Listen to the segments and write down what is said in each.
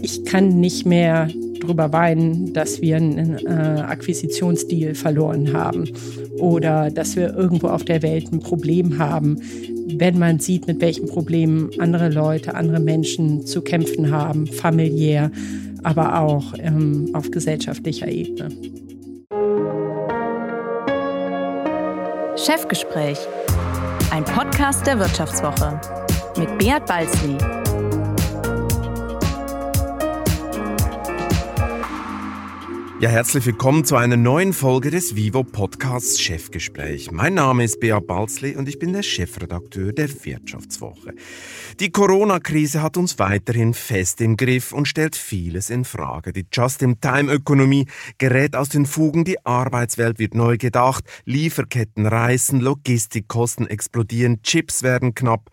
Ich kann nicht mehr drüber weinen, dass wir einen äh, Akquisitionsdeal verloren haben oder dass wir irgendwo auf der Welt ein Problem haben, wenn man sieht, mit welchen Problemen andere Leute, andere Menschen zu kämpfen haben, familiär, aber auch ähm, auf gesellschaftlicher Ebene. Chefgespräch, ein Podcast der Wirtschaftswoche mit Beat Balzli. Ja, herzlich willkommen zu einer neuen Folge des Vivo Podcasts Chefgespräch. Mein Name ist Bea Balzli und ich bin der Chefredakteur der Wirtschaftswoche. Die Corona-Krise hat uns weiterhin fest im Griff und stellt vieles in Frage. Die Just-in-Time-Ökonomie gerät aus den Fugen, die Arbeitswelt wird neu gedacht, Lieferketten reißen, Logistikkosten explodieren, Chips werden knapp.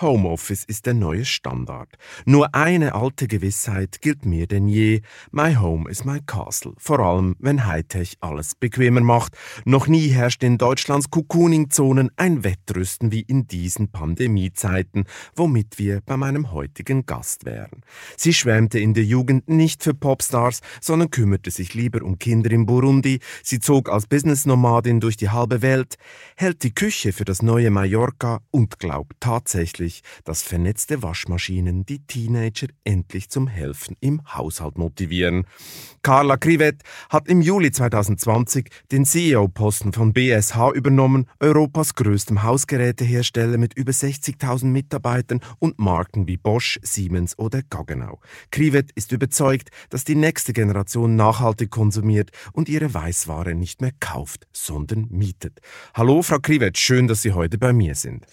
Homeoffice ist der neue Standard. Nur eine alte Gewissheit gilt mir denn je. My home is my castle. Vor allem, wenn Hightech alles bequemer macht. Noch nie herrscht in Deutschlands Cocooning-Zonen ein Wettrüsten wie in diesen Pandemiezeiten, womit wir bei meinem heutigen Gast wären. Sie schwärmte in der Jugend nicht für Popstars, sondern kümmerte sich lieber um Kinder in Burundi. Sie zog als Business-Nomadin durch die halbe Welt, hält die Küche für das neue Mallorca und glaubt tatsächlich, tatsächlich, dass vernetzte Waschmaschinen die Teenager endlich zum Helfen im Haushalt motivieren. Carla Krivet hat im Juli 2020 den CEO-Posten von BSH übernommen, Europas größtem Hausgerätehersteller mit über 60.000 Mitarbeitern und Marken wie Bosch, Siemens oder Gaggenau. Krivet ist überzeugt, dass die nächste Generation nachhaltig konsumiert und ihre Weißware nicht mehr kauft, sondern mietet. Hallo, Frau Krivet, schön, dass Sie heute bei mir sind.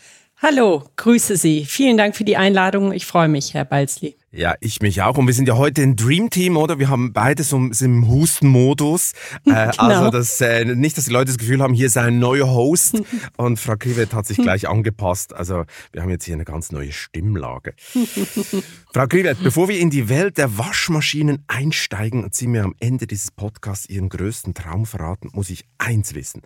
Hallo, grüße Sie. Vielen Dank für die Einladung. Ich freue mich, Herr Balzli. Ja, ich mich auch. Und wir sind ja heute ein Dream Team, oder? Wir haben beide so im Hustenmodus. Äh, also genau. Also das, äh, nicht, dass die Leute das Gefühl haben, hier sei ein neuer Host. Und Frau Krivet hat sich gleich angepasst. Also wir haben jetzt hier eine ganz neue Stimmlage. Frau Krivet, bevor wir in die Welt der Waschmaschinen einsteigen und Sie mir am Ende dieses Podcasts Ihren größten Traum verraten, muss ich eins wissen.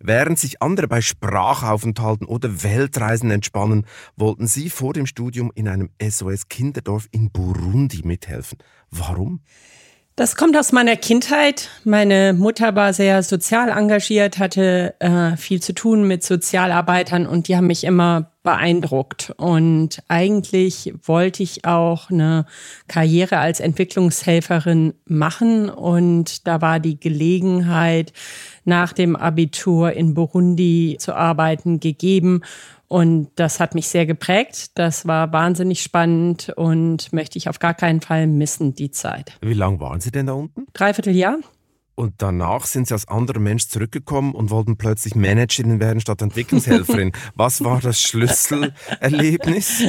Während sich andere bei Sprachaufenthalten oder Weltreisen entspannen, wollten sie vor dem Studium in einem SOS-Kinderdorf in Burundi mithelfen. Warum? Das kommt aus meiner Kindheit. Meine Mutter war sehr sozial engagiert, hatte äh, viel zu tun mit Sozialarbeitern und die haben mich immer beeindruckt. Und eigentlich wollte ich auch eine Karriere als Entwicklungshelferin machen. Und da war die Gelegenheit, nach dem Abitur in Burundi zu arbeiten, gegeben. Und das hat mich sehr geprägt. Das war wahnsinnig spannend und möchte ich auf gar keinen Fall missen, die Zeit. Wie lange waren Sie denn da unten? Dreiviertel Jahr. Und danach sind Sie als anderer Mensch zurückgekommen und wollten plötzlich Managerin werden statt Entwicklungshelferin. Was war das Schlüsselerlebnis?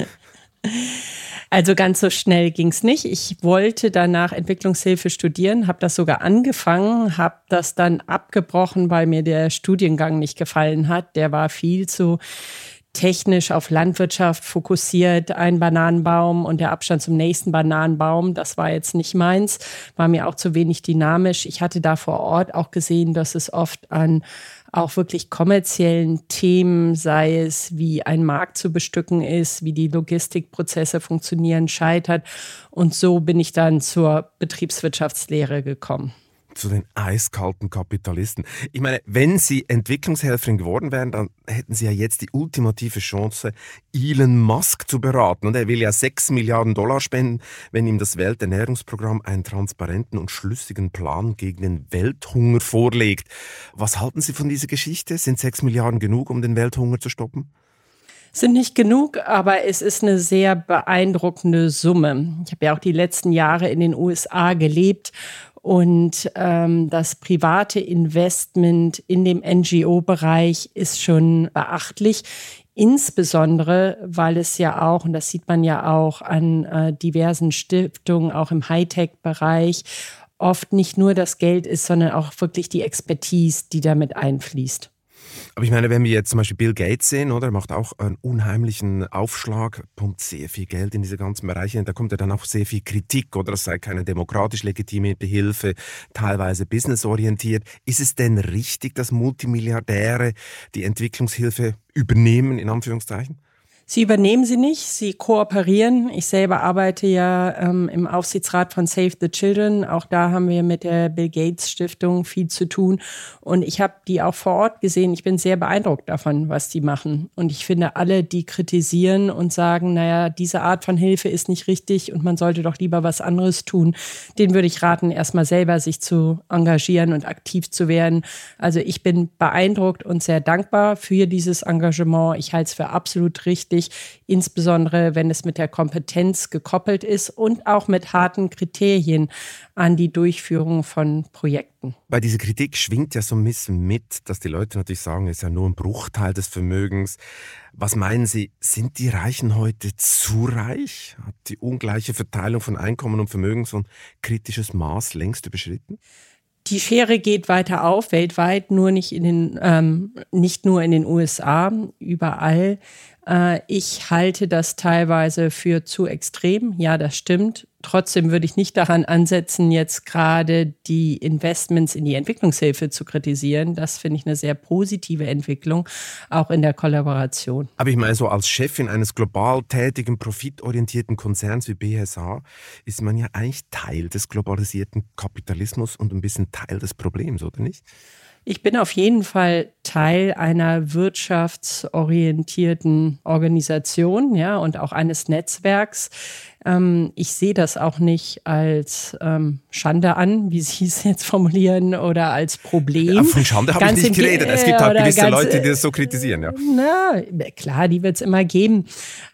Also ganz so schnell ging es nicht. Ich wollte danach Entwicklungshilfe studieren, habe das sogar angefangen, habe das dann abgebrochen, weil mir der Studiengang nicht gefallen hat. Der war viel zu technisch auf Landwirtschaft fokussiert, ein Bananenbaum und der Abstand zum nächsten Bananenbaum, das war jetzt nicht meins, war mir auch zu wenig dynamisch. Ich hatte da vor Ort auch gesehen, dass es oft an auch wirklich kommerziellen Themen, sei es wie ein Markt zu bestücken ist, wie die Logistikprozesse funktionieren, scheitert. Und so bin ich dann zur Betriebswirtschaftslehre gekommen zu den eiskalten Kapitalisten. Ich meine, wenn Sie Entwicklungshelferin geworden wären, dann hätten Sie ja jetzt die ultimative Chance, Elon Musk zu beraten. Und er will ja 6 Milliarden Dollar spenden, wenn ihm das Welternährungsprogramm einen transparenten und schlüssigen Plan gegen den Welthunger vorlegt. Was halten Sie von dieser Geschichte? Sind 6 Milliarden genug, um den Welthunger zu stoppen? sind nicht genug, aber es ist eine sehr beeindruckende Summe. Ich habe ja auch die letzten Jahre in den USA gelebt und ähm, das private Investment in dem NGO-Bereich ist schon beachtlich. Insbesondere, weil es ja auch, und das sieht man ja auch an äh, diversen Stiftungen, auch im Hightech-Bereich, oft nicht nur das Geld ist, sondern auch wirklich die Expertise, die damit einfließt. Aber ich meine, wenn wir jetzt zum Beispiel Bill Gates sehen, oder, er macht auch einen unheimlichen Aufschlag, pumpt sehr viel Geld in diese ganzen Bereiche, und da kommt ja dann auch sehr viel Kritik, oder es sei keine demokratisch legitimierte Hilfe, teilweise businessorientiert. Ist es denn richtig, dass Multimilliardäre die Entwicklungshilfe übernehmen, in Anführungszeichen? Sie übernehmen sie nicht, sie kooperieren. Ich selber arbeite ja ähm, im Aufsichtsrat von Save the Children. Auch da haben wir mit der Bill Gates Stiftung viel zu tun. Und ich habe die auch vor Ort gesehen. Ich bin sehr beeindruckt davon, was die machen. Und ich finde, alle, die kritisieren und sagen, naja, diese Art von Hilfe ist nicht richtig und man sollte doch lieber was anderes tun, den würde ich raten, erstmal selber sich zu engagieren und aktiv zu werden. Also ich bin beeindruckt und sehr dankbar für dieses Engagement. Ich halte es für absolut richtig wichtig, insbesondere wenn es mit der Kompetenz gekoppelt ist und auch mit harten Kriterien an die Durchführung von Projekten. Bei dieser Kritik schwingt ja so ein bisschen mit, dass die Leute natürlich sagen, es ist ja nur ein Bruchteil des Vermögens. Was meinen Sie, sind die Reichen heute zu reich? Hat die ungleiche Verteilung von Einkommen und Vermögen so ein kritisches Maß längst überschritten? Die Schere geht weiter auf, weltweit, nur nicht in den, ähm, nicht nur in den USA, überall. Äh, ich halte das teilweise für zu extrem. Ja, das stimmt. Trotzdem würde ich nicht daran ansetzen, jetzt gerade die Investments in die Entwicklungshilfe zu kritisieren. Das finde ich eine sehr positive Entwicklung, auch in der Kollaboration. Aber ich meine, so als Chefin eines global tätigen, profitorientierten Konzerns wie BSH ist man ja eigentlich Teil des globalisierten Kapitalismus und ein bisschen Teil des Problems, oder nicht? Ich bin auf jeden Fall Teil einer wirtschaftsorientierten Organisation, ja, und auch eines Netzwerks. Ähm, ich sehe das auch nicht als ähm, Schande an, wie Sie es jetzt formulieren, oder als Problem. Ja, von Schande habe ich nicht geredet. Es gibt halt gewisse ganz, Leute, die das so kritisieren, ja. Na, klar, die wird es immer geben.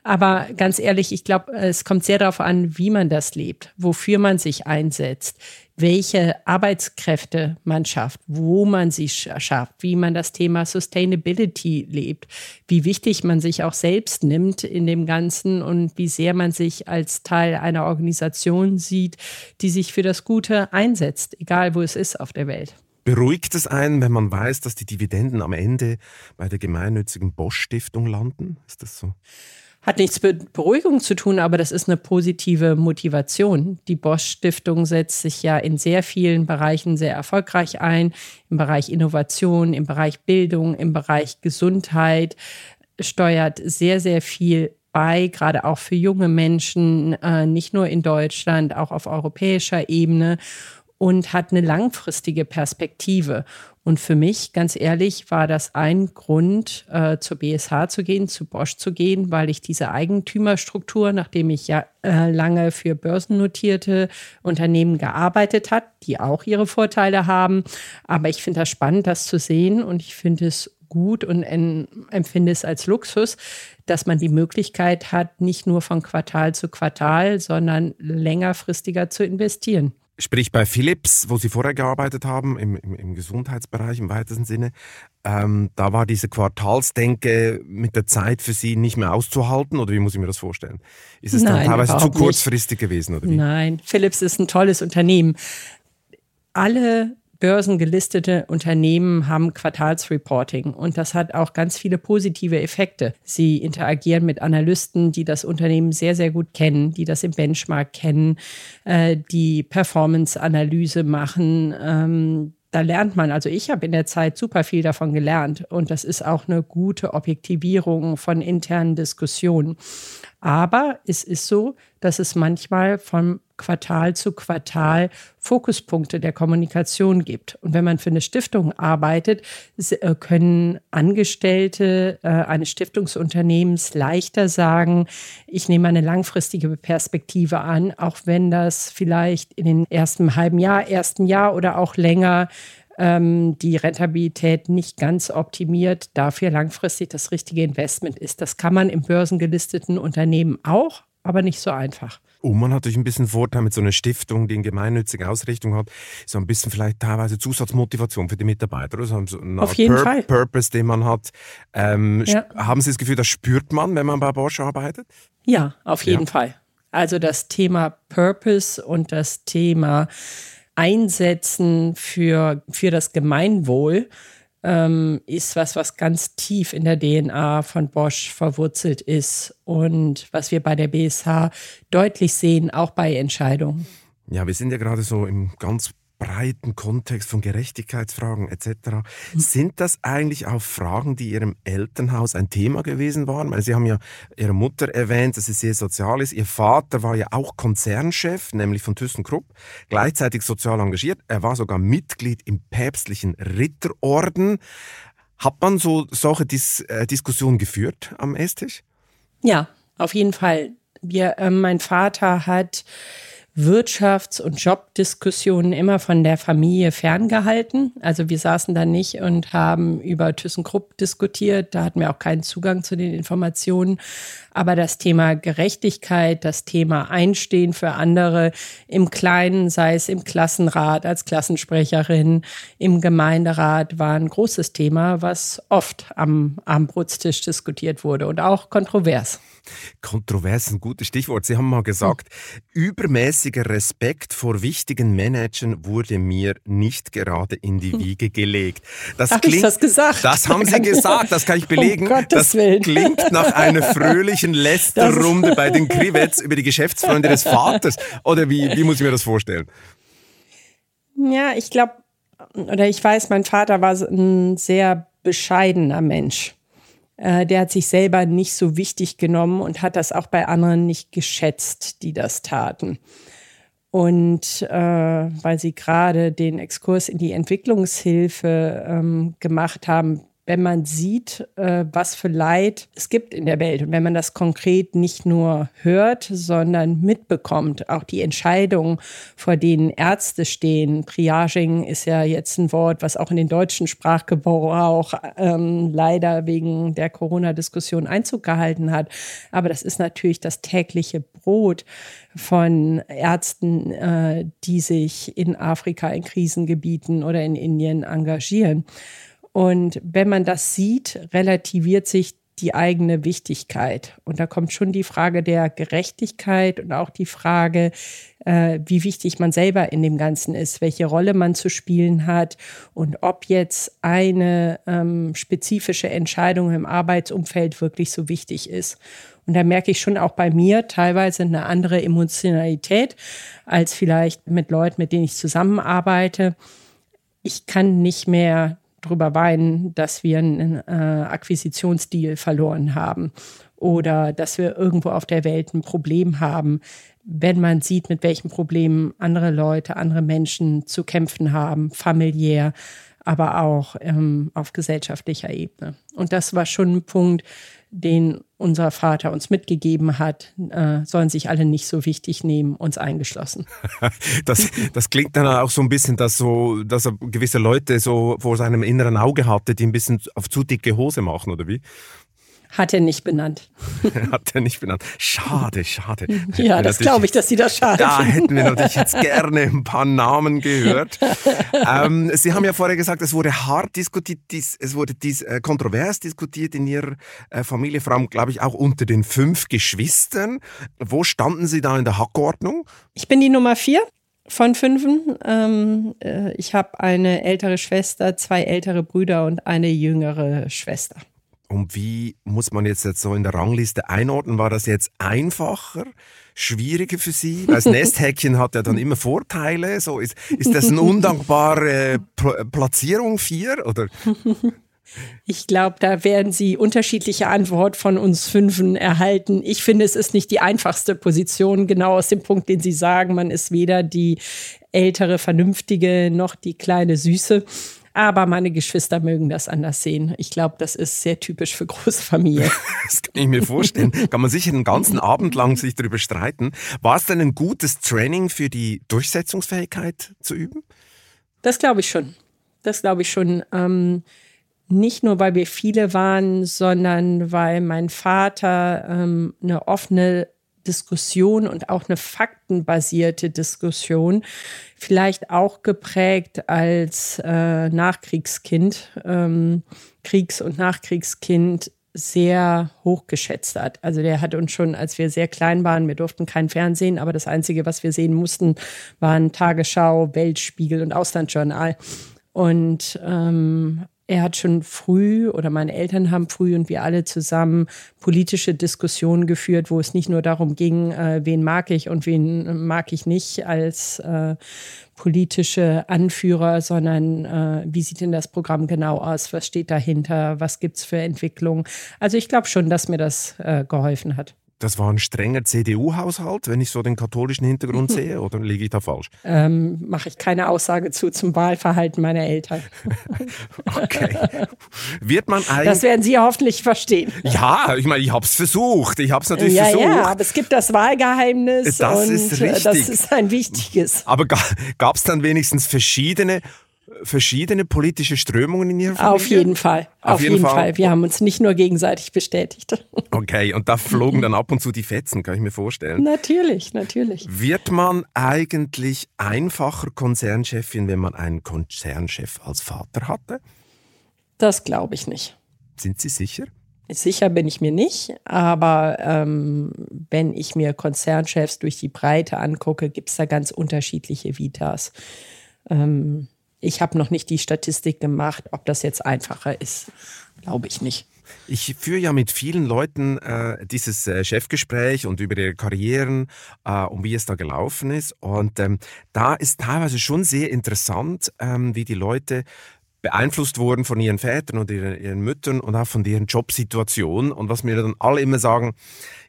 Aber ganz ehrlich, ich glaube, es kommt sehr darauf an, wie man das lebt, wofür man sich einsetzt welche Arbeitskräfte man schafft, wo man sie schafft, wie man das Thema Sustainability lebt, wie wichtig man sich auch selbst nimmt in dem Ganzen und wie sehr man sich als Teil einer Organisation sieht, die sich für das Gute einsetzt, egal wo es ist auf der Welt. Beruhigt es einen, wenn man weiß, dass die Dividenden am Ende bei der gemeinnützigen Bosch Stiftung landen? Ist das so? Hat nichts mit Beruhigung zu tun, aber das ist eine positive Motivation. Die Bosch Stiftung setzt sich ja in sehr vielen Bereichen sehr erfolgreich ein, im Bereich Innovation, im Bereich Bildung, im Bereich Gesundheit, steuert sehr, sehr viel bei, gerade auch für junge Menschen, äh, nicht nur in Deutschland, auch auf europäischer Ebene und hat eine langfristige Perspektive. Und für mich, ganz ehrlich, war das ein Grund, äh, zur BSH zu gehen, zu Bosch zu gehen, weil ich diese Eigentümerstruktur, nachdem ich ja äh, lange für börsennotierte Unternehmen gearbeitet hat, die auch ihre Vorteile haben. Aber ich finde das spannend, das zu sehen und ich finde es gut und empfinde es als Luxus, dass man die Möglichkeit hat, nicht nur von Quartal zu Quartal, sondern längerfristiger zu investieren. Sprich bei Philips, wo Sie vorher gearbeitet haben, im, im, im Gesundheitsbereich im weitesten Sinne, ähm, da war diese Quartalsdenke mit der Zeit für Sie nicht mehr auszuhalten oder wie muss ich mir das vorstellen? Ist es Nein, dann teilweise zu kurzfristig nicht. gewesen oder wie? Nein, Philips ist ein tolles Unternehmen. Alle börsengelistete Unternehmen haben Quartalsreporting und das hat auch ganz viele positive Effekte. Sie interagieren mit Analysten, die das Unternehmen sehr, sehr gut kennen, die das im Benchmark kennen, äh, die Performance-Analyse machen. Ähm, da lernt man, also ich habe in der Zeit super viel davon gelernt und das ist auch eine gute Objektivierung von internen Diskussionen. Aber es ist so, dass es manchmal von Quartal zu Quartal Fokuspunkte der Kommunikation gibt. Und wenn man für eine Stiftung arbeitet, äh, können Angestellte äh, eines Stiftungsunternehmens leichter sagen, ich nehme eine langfristige Perspektive an, auch wenn das vielleicht in den ersten halben Jahr, ersten Jahr oder auch länger ähm, die Rentabilität nicht ganz optimiert, dafür langfristig das richtige Investment ist. Das kann man im börsengelisteten Unternehmen auch, aber nicht so einfach. Und man hat natürlich ein bisschen Vorteil mit so einer Stiftung, die eine gemeinnützige Ausrichtung hat, so ein bisschen vielleicht teilweise Zusatzmotivation für die Mitarbeiter. Also so Auf jeden Pur Fall. Purpose, den man hat. Ähm, ja. Haben Sie das Gefühl, das spürt man, wenn man bei Bosch arbeitet? Ja, auf jeden ja. Fall. Also das Thema Purpose und das Thema Einsetzen für, für das Gemeinwohl ähm, ist was, was ganz tief in der DNA von Bosch verwurzelt ist und was wir bei der BSH deutlich sehen, auch bei Entscheidungen. Ja, wir sind ja gerade so im ganz breiten Kontext von Gerechtigkeitsfragen etc. Mhm. Sind das eigentlich auch Fragen, die Ihrem Elternhaus ein Thema gewesen waren? Weil Sie haben ja Ihre Mutter erwähnt, dass sie sehr sozial ist. Ihr Vater war ja auch Konzernchef, nämlich von ThyssenKrupp, gleichzeitig sozial engagiert. Er war sogar Mitglied im päpstlichen Ritterorden. Hat man so solche Dis äh, Diskussionen geführt am Esstisch? Ja, auf jeden Fall. Wir, äh, mein Vater hat Wirtschafts- und Jobdiskussionen immer von der Familie ferngehalten. Also wir saßen da nicht und haben über ThyssenKrupp diskutiert. Da hatten wir auch keinen Zugang zu den Informationen. Aber das Thema Gerechtigkeit, das Thema Einstehen für andere im Kleinen, sei es im Klassenrat, als Klassensprecherin, im Gemeinderat, war ein großes Thema, was oft am Abendbrotstisch diskutiert wurde und auch kontrovers. Kontrovers ist ein gutes Stichwort. Sie haben mal gesagt, übermäßiger Respekt vor wichtigen Managern wurde mir nicht gerade in die Wiege gelegt. Das Hab klingt, ich das gesagt? Das haben Sie gesagt, das kann ich belegen. Um das Willen. klingt nach einer fröhlichen Lästerrunde bei den Krivets über die Geschäftsfreunde des Vaters. Oder wie, wie muss ich mir das vorstellen? Ja, ich glaube, oder ich weiß, mein Vater war ein sehr bescheidener Mensch. Äh, der hat sich selber nicht so wichtig genommen und hat das auch bei anderen nicht geschätzt, die das taten. Und äh, weil Sie gerade den Exkurs in die Entwicklungshilfe ähm, gemacht haben, wenn man sieht, äh, was für Leid es gibt in der Welt und wenn man das konkret nicht nur hört, sondern mitbekommt, auch die Entscheidungen, vor denen Ärzte stehen. Triaging ist ja jetzt ein Wort, was auch in den deutschen Sprachgebrauch ähm, leider wegen der Corona-Diskussion Einzug gehalten hat. Aber das ist natürlich das tägliche Brot von Ärzten, äh, die sich in Afrika, in Krisengebieten oder in Indien engagieren. Und wenn man das sieht, relativiert sich die eigene Wichtigkeit. Und da kommt schon die Frage der Gerechtigkeit und auch die Frage, äh, wie wichtig man selber in dem Ganzen ist, welche Rolle man zu spielen hat und ob jetzt eine ähm, spezifische Entscheidung im Arbeitsumfeld wirklich so wichtig ist. Und da merke ich schon auch bei mir teilweise eine andere Emotionalität als vielleicht mit Leuten, mit denen ich zusammenarbeite. Ich kann nicht mehr drüber weinen, dass wir einen äh, Akquisitionsdeal verloren haben oder dass wir irgendwo auf der Welt ein Problem haben, wenn man sieht, mit welchen Problemen andere Leute, andere Menschen zu kämpfen haben, familiär, aber auch ähm, auf gesellschaftlicher Ebene. Und das war schon ein Punkt, den unser Vater uns mitgegeben hat, äh, sollen sich alle nicht so wichtig nehmen, uns eingeschlossen. das, das klingt dann auch so ein bisschen, dass, so, dass er gewisse Leute so vor seinem inneren Auge hatte, die ein bisschen auf zu dicke Hose machen, oder wie? Hat er nicht benannt. Hat er nicht benannt. Schade, schade. Ja, das glaube ich, dass Sie das schade Da hätten wir natürlich jetzt gerne ein paar Namen gehört. ähm, Sie haben ja vorher gesagt, es wurde hart diskutiert, es wurde dies, äh, kontrovers diskutiert in Ihrer äh, Familie, vor allem, glaube ich, auch unter den fünf Geschwistern. Wo standen Sie da in der Hackordnung? Ich bin die Nummer vier von fünfen. Ähm, äh, ich habe eine ältere Schwester, zwei ältere Brüder und eine jüngere Schwester. Und wie muss man jetzt, jetzt so in der Rangliste einordnen? War das jetzt einfacher, schwieriger für Sie? Weil das Nesthäkchen hat ja dann immer Vorteile. So ist, ist das eine undankbare Platzierung vier oder? Ich glaube, da werden Sie unterschiedliche Antworten von uns Fünfen erhalten. Ich finde, es ist nicht die einfachste Position, genau aus dem Punkt, den Sie sagen. Man ist weder die ältere, vernünftige noch die kleine Süße. Aber meine Geschwister mögen das anders sehen. Ich glaube, das ist sehr typisch für große Familien. das kann ich mir vorstellen. Kann man sicher einen ganzen Abend lang sich darüber streiten. War es denn ein gutes Training für die Durchsetzungsfähigkeit zu üben? Das glaube ich schon. Das glaube ich schon. Ähm, nicht nur, weil wir viele waren, sondern weil mein Vater ähm, eine offene Diskussion und auch eine faktenbasierte Diskussion, vielleicht auch geprägt als äh, Nachkriegskind, ähm, Kriegs- und Nachkriegskind sehr hoch geschätzt hat. Also der hat uns schon, als wir sehr klein waren, wir durften kein Fernsehen, aber das Einzige, was wir sehen mussten, waren Tagesschau, Weltspiegel und Auslandsjournal. Und ähm, er hat schon früh oder meine Eltern haben früh und wir alle zusammen politische Diskussionen geführt, wo es nicht nur darum ging, äh, wen mag ich und wen mag ich nicht als äh, politische Anführer, sondern äh, wie sieht denn das Programm genau aus? Was steht dahinter? Was gibt es für Entwicklungen? Also ich glaube schon, dass mir das äh, geholfen hat das war ein strenger CDU-Haushalt, wenn ich so den katholischen Hintergrund sehe, oder liege ich da falsch? Ähm, Mache ich keine Aussage zu zum Wahlverhalten meiner Eltern. okay. Wird man eigentlich. Das werden Sie hoffentlich verstehen. Ja, ich meine, ich habe es versucht. Ich habe es natürlich ja, versucht. Ja, aber es gibt das Wahlgeheimnis. Das ist richtig. Das ist ein wichtiges. Aber gab es dann wenigstens verschiedene verschiedene politische Strömungen in Ihrer Familie? Auf jeden Fall. Auf, Auf jeden, jeden Fall. Fall. Wir haben uns nicht nur gegenseitig bestätigt. Okay, und da flogen dann ab und zu die Fetzen, kann ich mir vorstellen. Natürlich, natürlich. Wird man eigentlich einfacher Konzernchefin, wenn man einen Konzernchef als Vater hatte? Das glaube ich nicht. Sind Sie sicher? Sicher bin ich mir nicht, aber ähm, wenn ich mir Konzernchefs durch die Breite angucke, gibt es da ganz unterschiedliche Vitas. Ähm, ich habe noch nicht die Statistik gemacht, ob das jetzt einfacher ist. Glaube ich nicht. Ich führe ja mit vielen Leuten äh, dieses äh, Chefgespräch und über ihre Karrieren äh, und wie es da gelaufen ist. Und ähm, da ist teilweise schon sehr interessant, ähm, wie die Leute beeinflusst wurden von ihren Vätern und ihren, ihren Müttern und auch von deren Jobsituation. Und was mir dann alle immer sagen,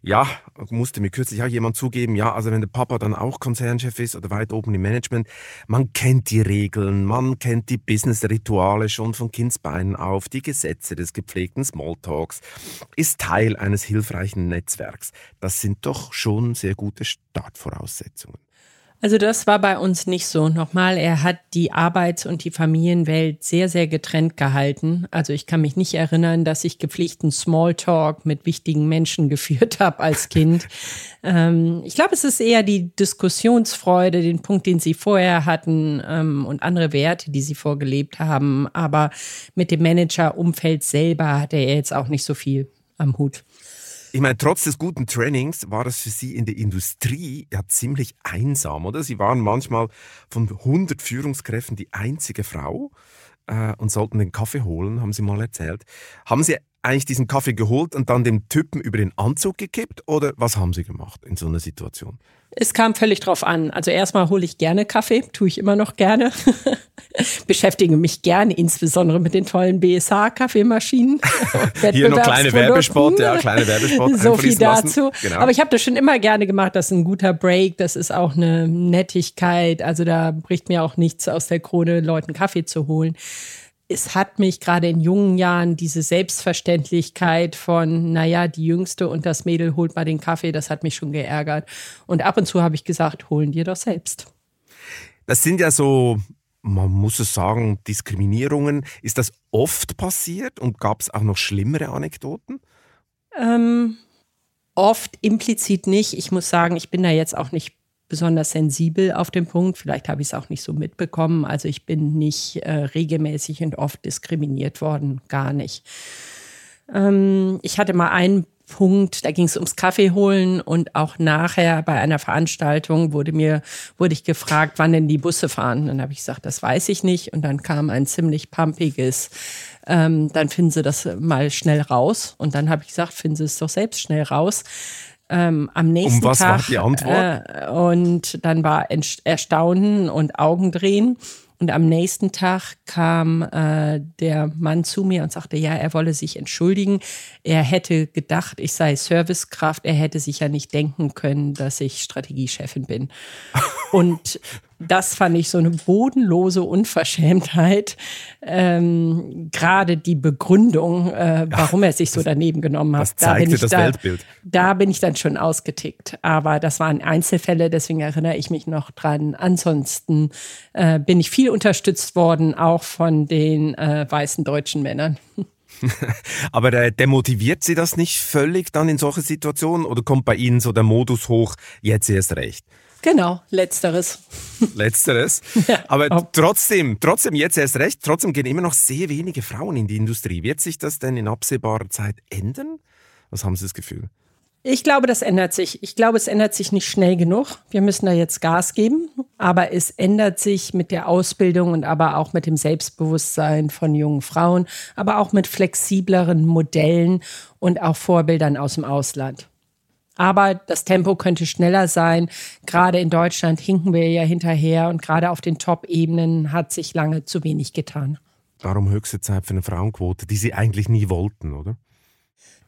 ja, musste mir kürzlich auch jemand zugeben, ja, also wenn der Papa dann auch Konzernchef ist oder weit oben im Management, man kennt die Regeln, man kennt die Business-Rituale schon von Kindsbeinen auf, die Gesetze des gepflegten Smalltalks, ist Teil eines hilfreichen Netzwerks. Das sind doch schon sehr gute Startvoraussetzungen. Also das war bei uns nicht so. Nochmal, er hat die Arbeits- und die Familienwelt sehr, sehr getrennt gehalten. Also ich kann mich nicht erinnern, dass ich gepflegten Smalltalk mit wichtigen Menschen geführt habe als Kind. ähm, ich glaube, es ist eher die Diskussionsfreude, den Punkt, den Sie vorher hatten ähm, und andere Werte, die Sie vorgelebt haben. Aber mit dem Managerumfeld selber hat er jetzt auch nicht so viel am Hut. Ich meine, trotz des guten Trainings war das für Sie in der Industrie ja ziemlich einsam, oder? Sie waren manchmal von 100 Führungskräften die einzige Frau äh, und sollten den Kaffee holen, haben Sie mal erzählt. Haben Sie eigentlich diesen Kaffee geholt und dann dem Typen über den Anzug gekippt oder was haben Sie gemacht in so einer Situation? Es kam völlig drauf an. Also erstmal hole ich gerne Kaffee, tue ich immer noch gerne. Beschäftige mich gerne, insbesondere mit den tollen BSH-Kaffeemaschinen. Hier noch kleine Werbespot, ja, kleine Werbespot. so viel dazu. Genau. Aber ich habe das schon immer gerne gemacht. Das ist ein guter Break, das ist auch eine Nettigkeit. Also da bricht mir auch nichts aus der Krone, Leuten Kaffee zu holen es hat mich gerade in jungen Jahren diese Selbstverständlichkeit von, naja, die Jüngste und das Mädel holt mal den Kaffee, das hat mich schon geärgert. Und ab und zu habe ich gesagt, holen dir doch selbst. Das sind ja so, man muss es sagen, Diskriminierungen. Ist das oft passiert und gab es auch noch schlimmere Anekdoten? Ähm, oft implizit nicht. Ich muss sagen, ich bin da jetzt auch nicht besonders sensibel auf den Punkt. Vielleicht habe ich es auch nicht so mitbekommen. Also ich bin nicht äh, regelmäßig und oft diskriminiert worden, gar nicht. Ähm, ich hatte mal einen Punkt, da ging es ums Kaffee holen und auch nachher bei einer Veranstaltung wurde mir wurde ich gefragt, wann denn die Busse fahren. Dann habe ich gesagt, das weiß ich nicht. Und dann kam ein ziemlich pumpiges, ähm, dann finden Sie das mal schnell raus. Und dann habe ich gesagt, finden Sie es doch selbst schnell raus. Ähm, am nächsten um was Tag, war die Antwort? Äh, und dann war Erstaunen und Augendrehen. Und am nächsten Tag kam äh, der Mann zu mir und sagte, ja, er wolle sich entschuldigen. Er hätte gedacht, ich sei Servicekraft. Er hätte sich ja nicht denken können, dass ich Strategiechefin bin. und das fand ich so eine bodenlose Unverschämtheit. Ähm, Gerade die Begründung, äh, warum er sich so daneben genommen hat. Das zeigte da bin ich das da, Weltbild. Da bin ich dann schon ausgetickt. Aber das waren Einzelfälle, deswegen erinnere ich mich noch dran. Ansonsten äh, bin ich viel unterstützt worden, auch von den äh, weißen deutschen Männern. Aber der, demotiviert Sie das nicht völlig dann in solche Situationen oder kommt bei Ihnen so der Modus hoch, jetzt erst recht? Genau, letzteres. Letzteres. Ja, Aber trotzdem, trotzdem jetzt erst recht, trotzdem gehen immer noch sehr wenige Frauen in die Industrie. Wird sich das denn in absehbarer Zeit ändern? Was haben Sie das Gefühl? Ich glaube, das ändert sich. Ich glaube, es ändert sich nicht schnell genug. Wir müssen da jetzt Gas geben. Aber es ändert sich mit der Ausbildung und aber auch mit dem Selbstbewusstsein von jungen Frauen, aber auch mit flexibleren Modellen und auch Vorbildern aus dem Ausland. Aber das Tempo könnte schneller sein. Gerade in Deutschland hinken wir ja hinterher und gerade auf den Top-Ebenen hat sich lange zu wenig getan. Darum höchste Zeit für eine Frauenquote, die Sie eigentlich nie wollten, oder?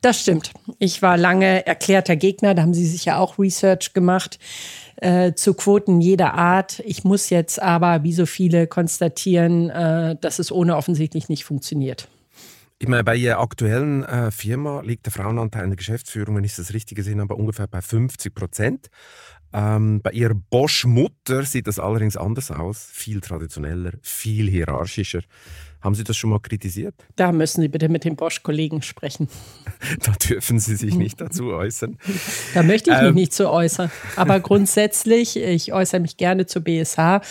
Das stimmt. Ich war lange erklärter Gegner, da haben Sie sicher auch Research gemacht äh, zu Quoten jeder Art. Ich muss jetzt aber, wie so viele, konstatieren, äh, dass es ohne offensichtlich nicht funktioniert. Ich meine, bei Ihrer aktuellen äh, Firma liegt der Frauenanteil in der Geschäftsführung, wenn ich das richtig gesehen habe, ungefähr bei 50 Prozent. Ähm, bei Ihrer Bosch-Mutter sieht das allerdings anders aus. Viel traditioneller, viel hierarchischer. Haben Sie das schon mal kritisiert? Da müssen Sie bitte mit den Bosch-Kollegen sprechen. da dürfen Sie sich nicht dazu äußern. Da möchte ich mich ähm. nicht zu äußern. Aber grundsätzlich, ich äußere mich gerne zur BSH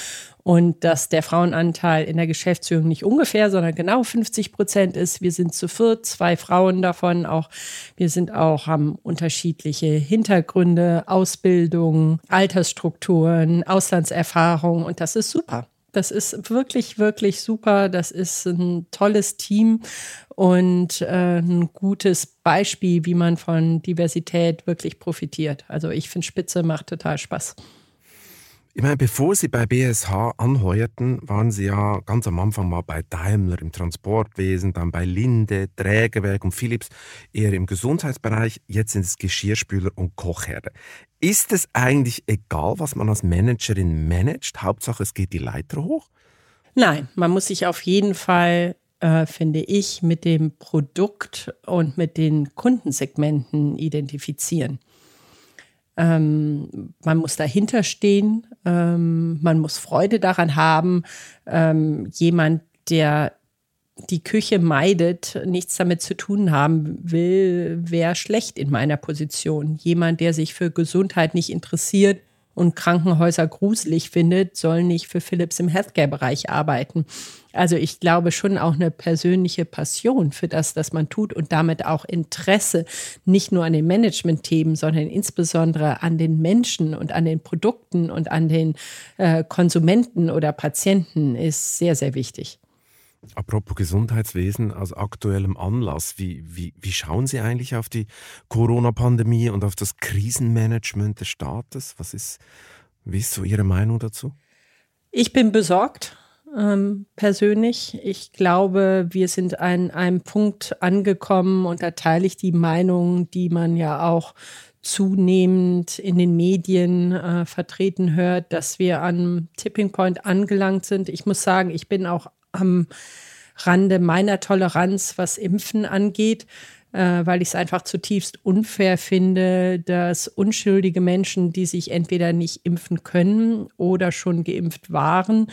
und dass der Frauenanteil in der Geschäftsführung nicht ungefähr, sondern genau 50 Prozent ist. Wir sind zu viert, zwei Frauen davon. Auch wir sind auch haben unterschiedliche Hintergründe, Ausbildung, Altersstrukturen, Auslandserfahrung und das ist super. Das ist wirklich, wirklich super. Das ist ein tolles Team und äh, ein gutes Beispiel, wie man von Diversität wirklich profitiert. Also ich finde Spitze macht total Spaß. Ich meine, bevor Sie bei BSH anheuerten, waren Sie ja ganz am Anfang mal bei Daimler im Transportwesen, dann bei Linde, Trägewerk und Philips, eher im Gesundheitsbereich, jetzt sind es Geschirrspüler und Kochherde. Ist es eigentlich egal, was man als Managerin managt? Hauptsache, es geht die Leiter hoch? Nein, man muss sich auf jeden Fall äh, finde ich, mit dem Produkt und mit den Kundensegmenten identifizieren. Ähm, man muss dahinter stehen, ähm, man muss Freude daran haben. Ähm, jemand, der die Küche meidet, nichts damit zu tun haben will, wäre schlecht in meiner Position. Jemand, der sich für Gesundheit nicht interessiert und Krankenhäuser gruselig findet, soll nicht für Philips im Healthcare-Bereich arbeiten. Also ich glaube schon auch eine persönliche Passion für das, was man tut und damit auch Interesse nicht nur an den Management-Themen, sondern insbesondere an den Menschen und an den Produkten und an den äh, Konsumenten oder Patienten ist sehr, sehr wichtig. Apropos Gesundheitswesen, aus aktuellem Anlass, wie, wie, wie schauen Sie eigentlich auf die Corona-Pandemie und auf das Krisenmanagement des Staates? Was ist, wie ist so Ihre Meinung dazu? Ich bin besorgt ähm, persönlich. Ich glaube, wir sind an einem Punkt angekommen und da teile ich die Meinung, die man ja auch zunehmend in den Medien äh, vertreten hört, dass wir am Tipping Point angelangt sind. Ich muss sagen, ich bin auch am Rande meiner Toleranz, was Impfen angeht äh, weil ich es einfach zutiefst unfair finde, dass unschuldige Menschen, die sich entweder nicht impfen können oder schon geimpft waren,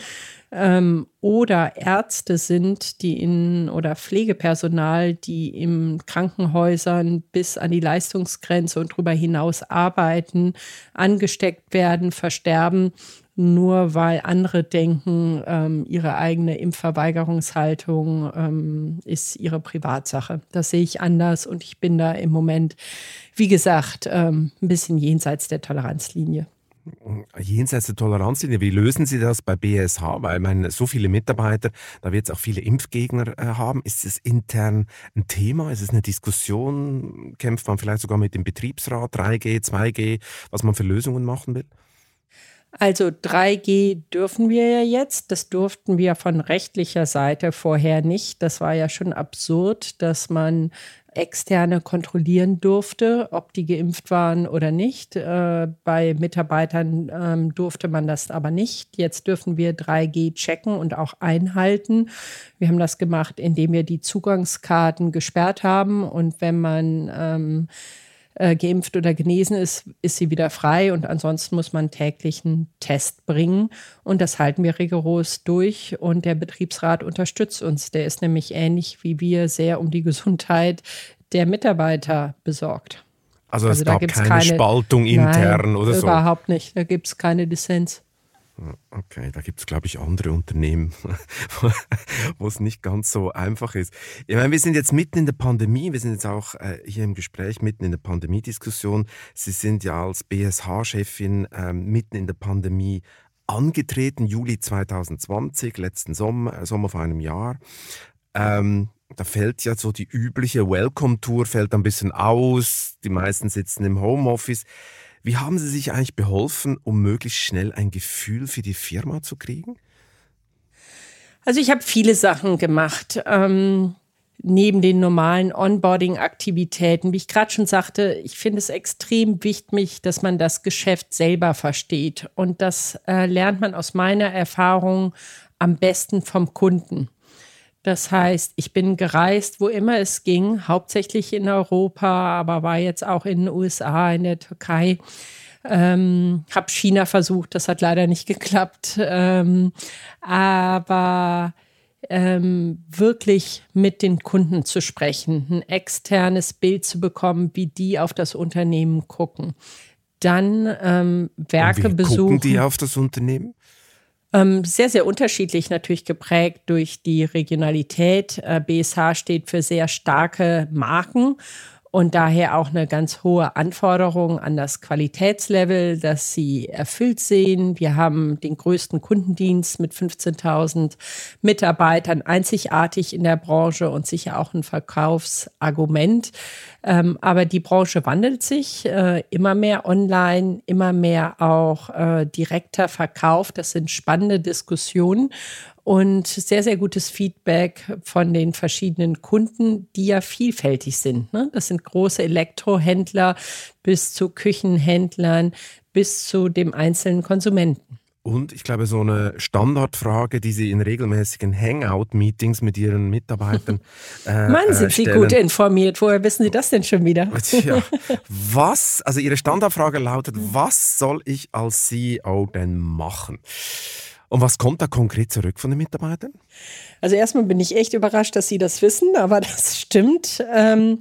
ähm, oder Ärzte sind, die in oder Pflegepersonal, die in Krankenhäusern bis an die Leistungsgrenze und darüber hinaus arbeiten, angesteckt werden, versterben nur weil andere denken, ähm, ihre eigene Impfverweigerungshaltung ähm, ist ihre Privatsache. Das sehe ich anders und ich bin da im Moment, wie gesagt, ähm, ein bisschen jenseits der Toleranzlinie. Jenseits der Toleranzlinie, wie lösen Sie das bei BSH? Weil meine, so viele Mitarbeiter, da wird es auch viele Impfgegner äh, haben. Ist es intern ein Thema? Ist es eine Diskussion? Kämpft man vielleicht sogar mit dem Betriebsrat 3G, 2G, was man für Lösungen machen will? Also 3G dürfen wir ja jetzt. Das durften wir von rechtlicher Seite vorher nicht. Das war ja schon absurd, dass man externe kontrollieren durfte, ob die geimpft waren oder nicht. Äh, bei Mitarbeitern ähm, durfte man das aber nicht. Jetzt dürfen wir 3G checken und auch einhalten. Wir haben das gemacht, indem wir die Zugangskarten gesperrt haben. Und wenn man ähm, äh, geimpft oder genesen ist, ist sie wieder frei und ansonsten muss man täglich einen Test bringen und das halten wir rigoros durch und der Betriebsrat unterstützt uns. Der ist nämlich ähnlich wie wir sehr um die Gesundheit der Mitarbeiter besorgt. Also es also gab keine, keine, Spaltung intern nein, oder so? Überhaupt nicht, da gibt es keine Dissens. Okay, da gibt es, glaube ich, andere Unternehmen, wo es nicht ganz so einfach ist. Ich meine, wir sind jetzt mitten in der Pandemie, wir sind jetzt auch äh, hier im Gespräch mitten in der Pandemiediskussion. Sie sind ja als BSH-Chefin äh, mitten in der Pandemie angetreten, Juli 2020, letzten Sommer, äh, Sommer vor einem Jahr. Ähm, da fällt ja so die übliche Welcome-Tour, fällt ein bisschen aus. Die meisten sitzen im Homeoffice. Wie haben Sie sich eigentlich beholfen, um möglichst schnell ein Gefühl für die Firma zu kriegen? Also ich habe viele Sachen gemacht. Ähm, neben den normalen Onboarding-Aktivitäten, wie ich gerade schon sagte, ich finde es extrem wichtig, dass man das Geschäft selber versteht. Und das äh, lernt man aus meiner Erfahrung am besten vom Kunden. Das heißt, ich bin gereist, wo immer es ging, hauptsächlich in Europa, aber war jetzt auch in den USA, in der Türkei. Ähm, habe China versucht, das hat leider nicht geklappt. Ähm, aber ähm, wirklich mit den Kunden zu sprechen, ein externes Bild zu bekommen, wie die auf das Unternehmen gucken. Dann ähm, Werke Und wie besuchen. Gucken die auf das Unternehmen? Ähm, sehr, sehr unterschiedlich natürlich geprägt durch die Regionalität. Äh, BSH steht für sehr starke Marken und daher auch eine ganz hohe Anforderung an das Qualitätslevel, das sie erfüllt sehen. Wir haben den größten Kundendienst mit 15.000 Mitarbeitern, einzigartig in der Branche und sicher auch ein Verkaufsargument. Ähm, aber die Branche wandelt sich äh, immer mehr online, immer mehr auch äh, direkter Verkauf. Das sind spannende Diskussionen und sehr, sehr gutes Feedback von den verschiedenen Kunden, die ja vielfältig sind. Ne? Das sind große Elektrohändler bis zu Küchenhändlern bis zu dem einzelnen Konsumenten. Und ich glaube, so eine Standardfrage, die Sie in regelmäßigen Hangout-Meetings mit Ihren Mitarbeitern. Äh, Mann, sind Sie gut informiert. Woher wissen Sie das denn schon wieder? Tja, was, also Ihre Standardfrage lautet, was soll ich als CEO denn machen? Und was kommt da konkret zurück von den Mitarbeitern? Also erstmal bin ich echt überrascht, dass Sie das wissen, aber das stimmt. Ähm,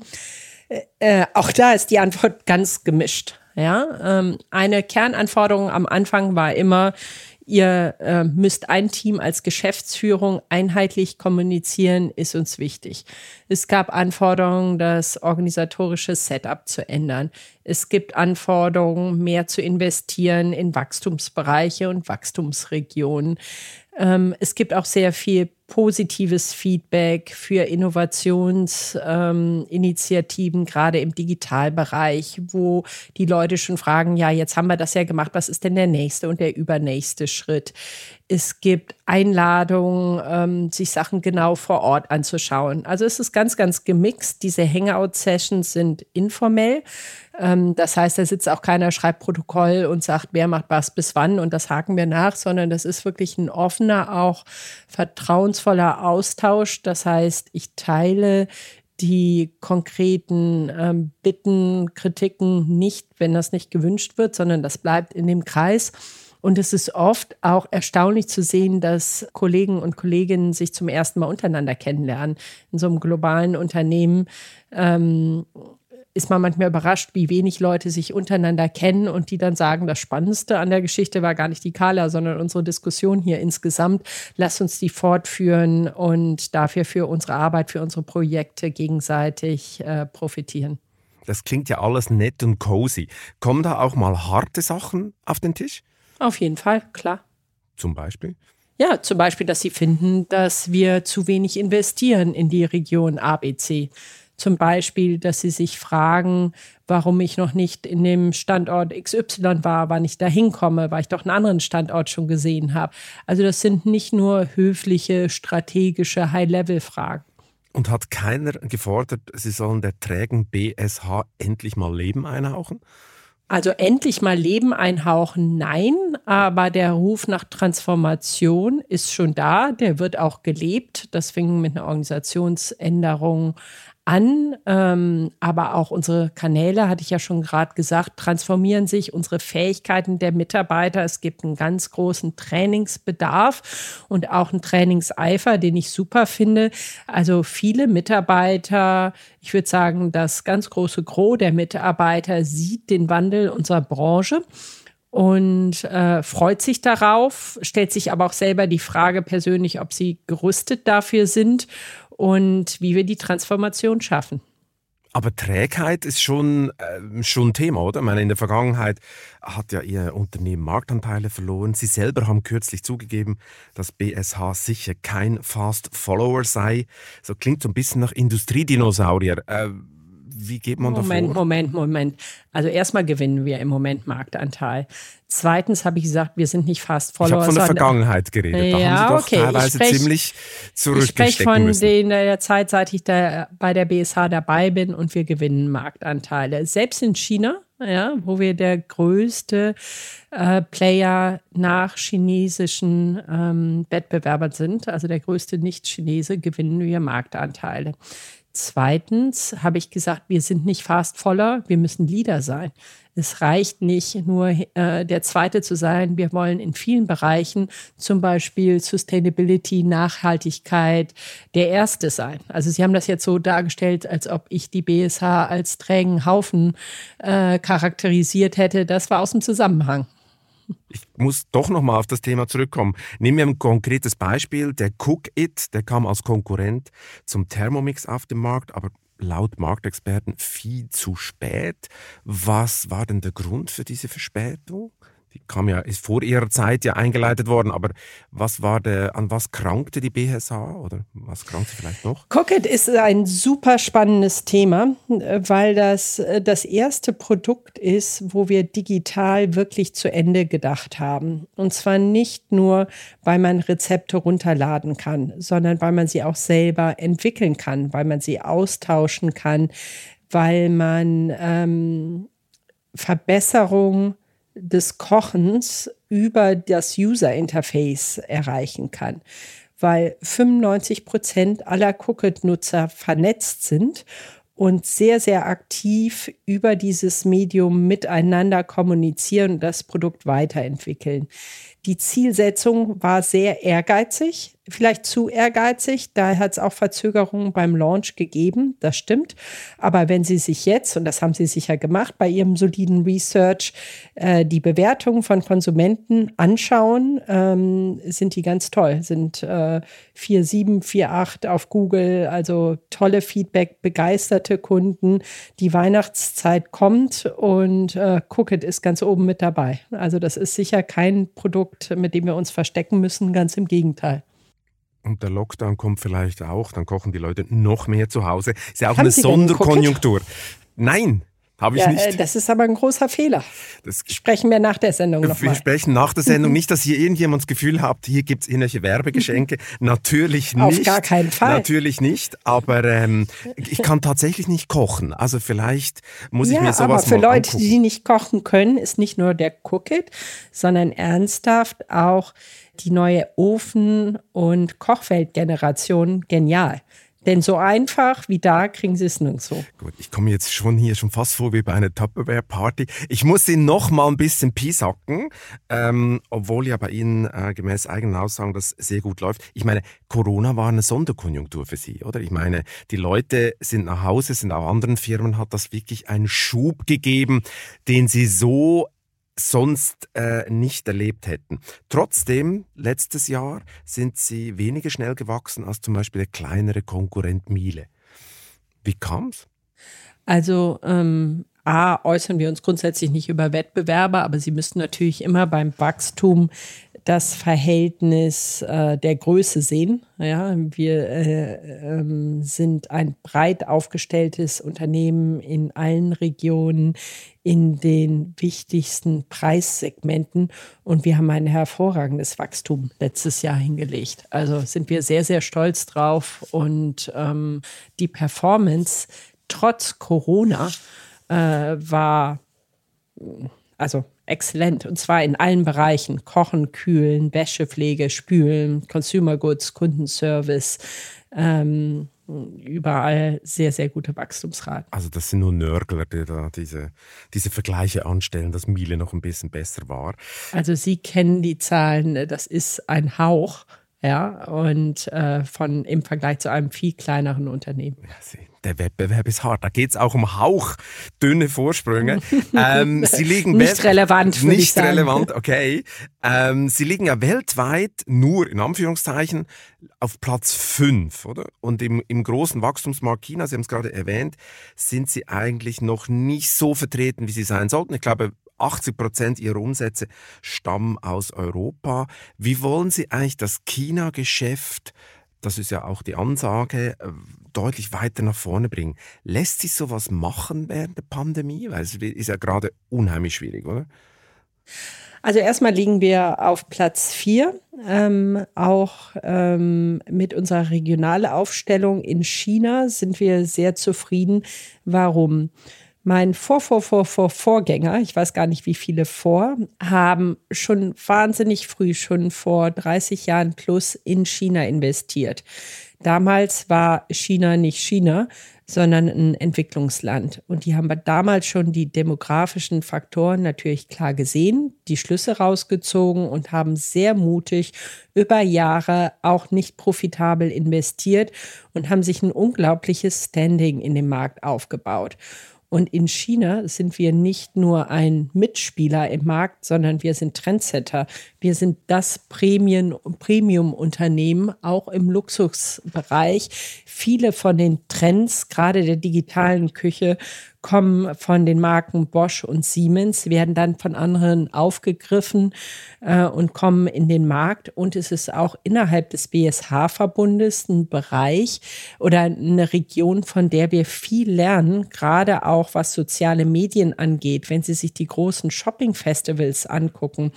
äh, auch da ist die Antwort ganz gemischt. Ja, ähm, eine Kernanforderung am Anfang war immer, ihr äh, müsst ein Team als Geschäftsführung einheitlich kommunizieren, ist uns wichtig. Es gab Anforderungen, das organisatorische Setup zu ändern. Es gibt Anforderungen, mehr zu investieren in Wachstumsbereiche und Wachstumsregionen. Ähm, es gibt auch sehr viel positives Feedback für Innovationsinitiativen, ähm, gerade im Digitalbereich, wo die Leute schon fragen, ja, jetzt haben wir das ja gemacht, was ist denn der nächste und der übernächste Schritt? Es gibt Einladungen, ähm, sich Sachen genau vor Ort anzuschauen. Also es ist ganz, ganz gemixt. Diese Hangout-Sessions sind informell. Ähm, das heißt, da sitzt auch keiner, schreibt Protokoll und sagt, wer macht was bis wann und das haken wir nach, sondern das ist wirklich ein offener, auch vertrauensvoller Austausch. Das heißt, ich teile die konkreten ähm, Bitten, Kritiken nicht, wenn das nicht gewünscht wird, sondern das bleibt in dem Kreis. Und es ist oft auch erstaunlich zu sehen, dass Kollegen und Kolleginnen sich zum ersten Mal untereinander kennenlernen. In so einem globalen Unternehmen ähm, ist man manchmal überrascht, wie wenig Leute sich untereinander kennen und die dann sagen, das Spannendste an der Geschichte war gar nicht die Kala, sondern unsere Diskussion hier insgesamt. Lass uns die fortführen und dafür für unsere Arbeit, für unsere Projekte gegenseitig äh, profitieren. Das klingt ja alles nett und cozy. Kommen da auch mal harte Sachen auf den Tisch? Auf jeden Fall, klar. Zum Beispiel? Ja, zum Beispiel, dass sie finden, dass wir zu wenig investieren in die Region ABC. Zum Beispiel, dass sie sich fragen, warum ich noch nicht in dem Standort XY war, wann ich da hinkomme, weil ich doch einen anderen Standort schon gesehen habe. Also das sind nicht nur höfliche, strategische High-Level-Fragen. Und hat keiner gefordert, sie sollen der trägen BSH endlich mal Leben einhauchen? Also endlich mal Leben einhauchen, nein, aber der Ruf nach Transformation ist schon da, der wird auch gelebt. Das fing mit einer Organisationsänderung an, ähm, aber auch unsere Kanäle, hatte ich ja schon gerade gesagt, transformieren sich, unsere Fähigkeiten der Mitarbeiter. Es gibt einen ganz großen Trainingsbedarf und auch einen Trainingseifer, den ich super finde. Also viele Mitarbeiter, ich würde sagen, das ganz große Gros der Mitarbeiter sieht den Wandel unserer Branche und äh, freut sich darauf, stellt sich aber auch selber die Frage persönlich, ob sie gerüstet dafür sind und wie wir die Transformation schaffen. Aber Trägheit ist schon, äh, schon Thema, oder? Ich meine, in der Vergangenheit hat ja Ihr Unternehmen Marktanteile verloren. Sie selber haben kürzlich zugegeben, dass BSH sicher kein Fast Follower sei. So klingt so ein bisschen nach Industriedinosaurier. Äh, wie geht man Moment, davor? Moment, Moment. Also erstmal gewinnen wir im Moment Marktanteil. Zweitens habe ich gesagt, wir sind nicht fast Follower. Ich habe von der Vergangenheit geredet. Da ja, haben Sie doch okay. teilweise sprech, ziemlich zurückgestecken Ich spreche von müssen. Den, der Zeit, seit ich da bei der BSH dabei bin und wir gewinnen Marktanteile. Selbst in China, ja, wo wir der größte äh, Player nach chinesischen ähm, Wettbewerbern sind, also der größte Nicht-Chinese, gewinnen wir Marktanteile. Zweitens habe ich gesagt, wir sind nicht fast voller, wir müssen Leader sein. Es reicht nicht nur äh, der Zweite zu sein. Wir wollen in vielen Bereichen, zum Beispiel Sustainability, Nachhaltigkeit, der Erste sein. Also Sie haben das jetzt so dargestellt, als ob ich die BSH als trägen Haufen äh, charakterisiert hätte. Das war aus dem Zusammenhang. Ich muss doch noch mal auf das Thema zurückkommen. Nehmen wir ein konkretes Beispiel. Der Cook It, der kam als Konkurrent zum Thermomix auf den Markt, aber laut Marktexperten viel zu spät. Was war denn der Grund für diese Verspätung? Die kam ja, ist vor ihrer Zeit ja eingeleitet worden, aber was war der, an was krankte die BSH oder was krankt sie vielleicht noch? Cocket ist ein super spannendes Thema, weil das das erste Produkt ist, wo wir digital wirklich zu Ende gedacht haben. Und zwar nicht nur, weil man Rezepte runterladen kann, sondern weil man sie auch selber entwickeln kann, weil man sie austauschen kann, weil man ähm, Verbesserungen des Kochens über das User Interface erreichen kann, weil 95 Prozent aller Cookit-Nutzer vernetzt sind und sehr, sehr aktiv über dieses Medium miteinander kommunizieren und das Produkt weiterentwickeln. Die Zielsetzung war sehr ehrgeizig, vielleicht zu ehrgeizig. Da hat es auch Verzögerungen beim Launch gegeben, das stimmt. Aber wenn Sie sich jetzt, und das haben Sie sicher gemacht bei Ihrem soliden Research, äh, die Bewertungen von Konsumenten anschauen, ähm, sind die ganz toll. Sind äh, 4,7, 4,8 auf Google, also tolle Feedback, begeisterte Kunden. Die Weihnachtszeit kommt und äh, Cookit ist ganz oben mit dabei. Also das ist sicher kein Produkt, Produkt, mit dem wir uns verstecken müssen. Ganz im Gegenteil. Und der Lockdown kommt vielleicht auch, dann kochen die Leute noch mehr zu Hause. Ist ja auch Haben eine Sie Sonderkonjunktur. Nein, habe ich ja, nicht. Äh, das ist aber ein großer Fehler. Das sprechen wir nach der Sendung noch Wir mal. sprechen nach der Sendung nicht, dass hier irgendjemand das Gefühl habt, hier gibt es irgendwelche Werbegeschenke. Natürlich nicht. Auf gar keinen Fall. Natürlich nicht, aber ähm, ich kann tatsächlich nicht kochen. Also vielleicht muss ja, ich mir sowas aber für Leute, angucken. die nicht kochen können, ist nicht nur der Cookit, sondern ernsthaft auch die neue Ofen- und Kochfeldgeneration genial. Denn so einfach wie da kriegen sie es nirgendwo. Gut, ich komme jetzt schon hier schon fast vor wie bei einer Tupperware-Party. Ich muss Sie noch mal ein bisschen piesacken, ähm, obwohl ja bei Ihnen äh, gemäß eigenen Aussagen das sehr gut läuft. Ich meine, Corona war eine Sonderkonjunktur für Sie, oder? Ich meine, die Leute sind nach Hause, sind auch anderen Firmen, hat das wirklich einen Schub gegeben, den Sie so sonst äh, nicht erlebt hätten. Trotzdem, letztes Jahr sind sie weniger schnell gewachsen als zum Beispiel der kleinere Konkurrent Miele. Wie kam's? Also ähm, A, äußern wir uns grundsätzlich nicht über Wettbewerber, aber sie müssen natürlich immer beim Wachstum das Verhältnis äh, der Größe sehen. Ja, wir äh, ähm, sind ein breit aufgestelltes Unternehmen in allen Regionen, in den wichtigsten Preissegmenten und wir haben ein hervorragendes Wachstum letztes Jahr hingelegt. Also sind wir sehr, sehr stolz drauf und ähm, die Performance trotz Corona äh, war also exzellent. Und zwar in allen Bereichen. Kochen, Kühlen, Wäschepflege, Spülen, Consumer Goods, Kundenservice. Ähm, überall sehr, sehr gute Wachstumsraten. Also das sind nur Nörgler, die da diese, diese Vergleiche anstellen, dass Miele noch ein bisschen besser war. Also Sie kennen die Zahlen, das ist ein Hauch, ja, und äh, von im Vergleich zu einem viel kleineren Unternehmen. Ja, Sie der Wettbewerb ist hart. Da geht es auch um hauchdünne Vorsprünge. ähm, sie liegen nicht relevant, nicht relevant, okay. Ähm, sie liegen ja weltweit nur in Anführungszeichen auf Platz 5, oder? Und im, im großen Wachstumsmarkt China, Sie haben es gerade erwähnt, sind sie eigentlich noch nicht so vertreten, wie sie sein sollten. Ich glaube, 80 Prozent ihrer Umsätze stammen aus Europa. Wie wollen Sie eigentlich das China-Geschäft das ist ja auch die Ansage, äh, deutlich weiter nach vorne bringen. Lässt sich sowas machen während der Pandemie? Weil es ist ja gerade unheimlich schwierig, oder? Also erstmal liegen wir auf Platz 4, ähm, auch ähm, mit unserer regionalen Aufstellung in China sind wir sehr zufrieden. Warum? Mein Vor, Vor, Vor, Vor, Vorgänger, ich weiß gar nicht wie viele vor, haben schon wahnsinnig früh, schon vor 30 Jahren plus in China investiert. Damals war China nicht China, sondern ein Entwicklungsland. Und die haben damals schon die demografischen Faktoren natürlich klar gesehen, die Schlüsse rausgezogen und haben sehr mutig über Jahre auch nicht profitabel investiert und haben sich ein unglaubliches Standing in dem Markt aufgebaut. Und in China sind wir nicht nur ein Mitspieler im Markt, sondern wir sind Trendsetter. Wir sind das Premium-Unternehmen, auch im Luxusbereich. Viele von den Trends, gerade der digitalen Küche, kommen von den Marken Bosch und Siemens, werden dann von anderen aufgegriffen äh, und kommen in den Markt. Und es ist auch innerhalb des BSH-Verbundes ein Bereich oder eine Region, von der wir viel lernen, gerade auch was soziale Medien angeht. Wenn Sie sich die großen Shopping-Festivals angucken,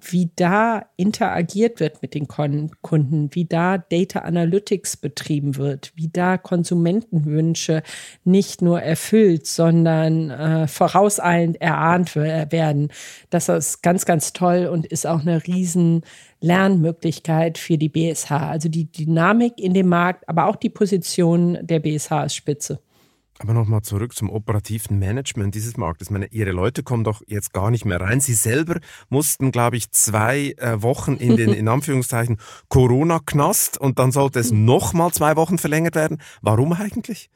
wie da interagiert wird mit den Kunden, wie da Data Analytics betrieben wird, wie da Konsumentenwünsche nicht nur erfüllt, sondern äh, vorauseilend erahnt werden. Das ist ganz, ganz toll und ist auch eine riesen Lernmöglichkeit für die BSH. Also die Dynamik in dem Markt, aber auch die Position der BSH ist spitze. Aber nochmal zurück zum operativen Management dieses Marktes. Ich meine, Ihre Leute kommen doch jetzt gar nicht mehr rein. Sie selber mussten, glaube ich, zwei äh, Wochen in den, in Anführungszeichen, Corona-Knast und dann sollte es nochmal zwei Wochen verlängert werden. Warum eigentlich?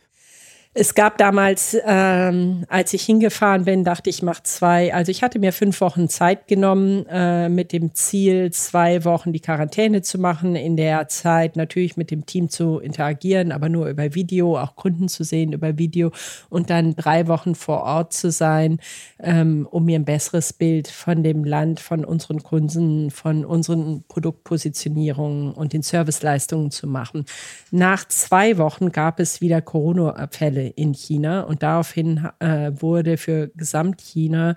Es gab damals, ähm, als ich hingefahren bin, dachte ich, mach zwei. Also ich hatte mir fünf Wochen Zeit genommen äh, mit dem Ziel, zwei Wochen die Quarantäne zu machen. In der Zeit natürlich mit dem Team zu interagieren, aber nur über Video, auch Kunden zu sehen über Video und dann drei Wochen vor Ort zu sein, ähm, um mir ein besseres Bild von dem Land, von unseren Kunden, von unseren Produktpositionierungen und den Serviceleistungen zu machen. Nach zwei Wochen gab es wieder Corona-Fälle in China. Und daraufhin äh, wurde für Gesamtchina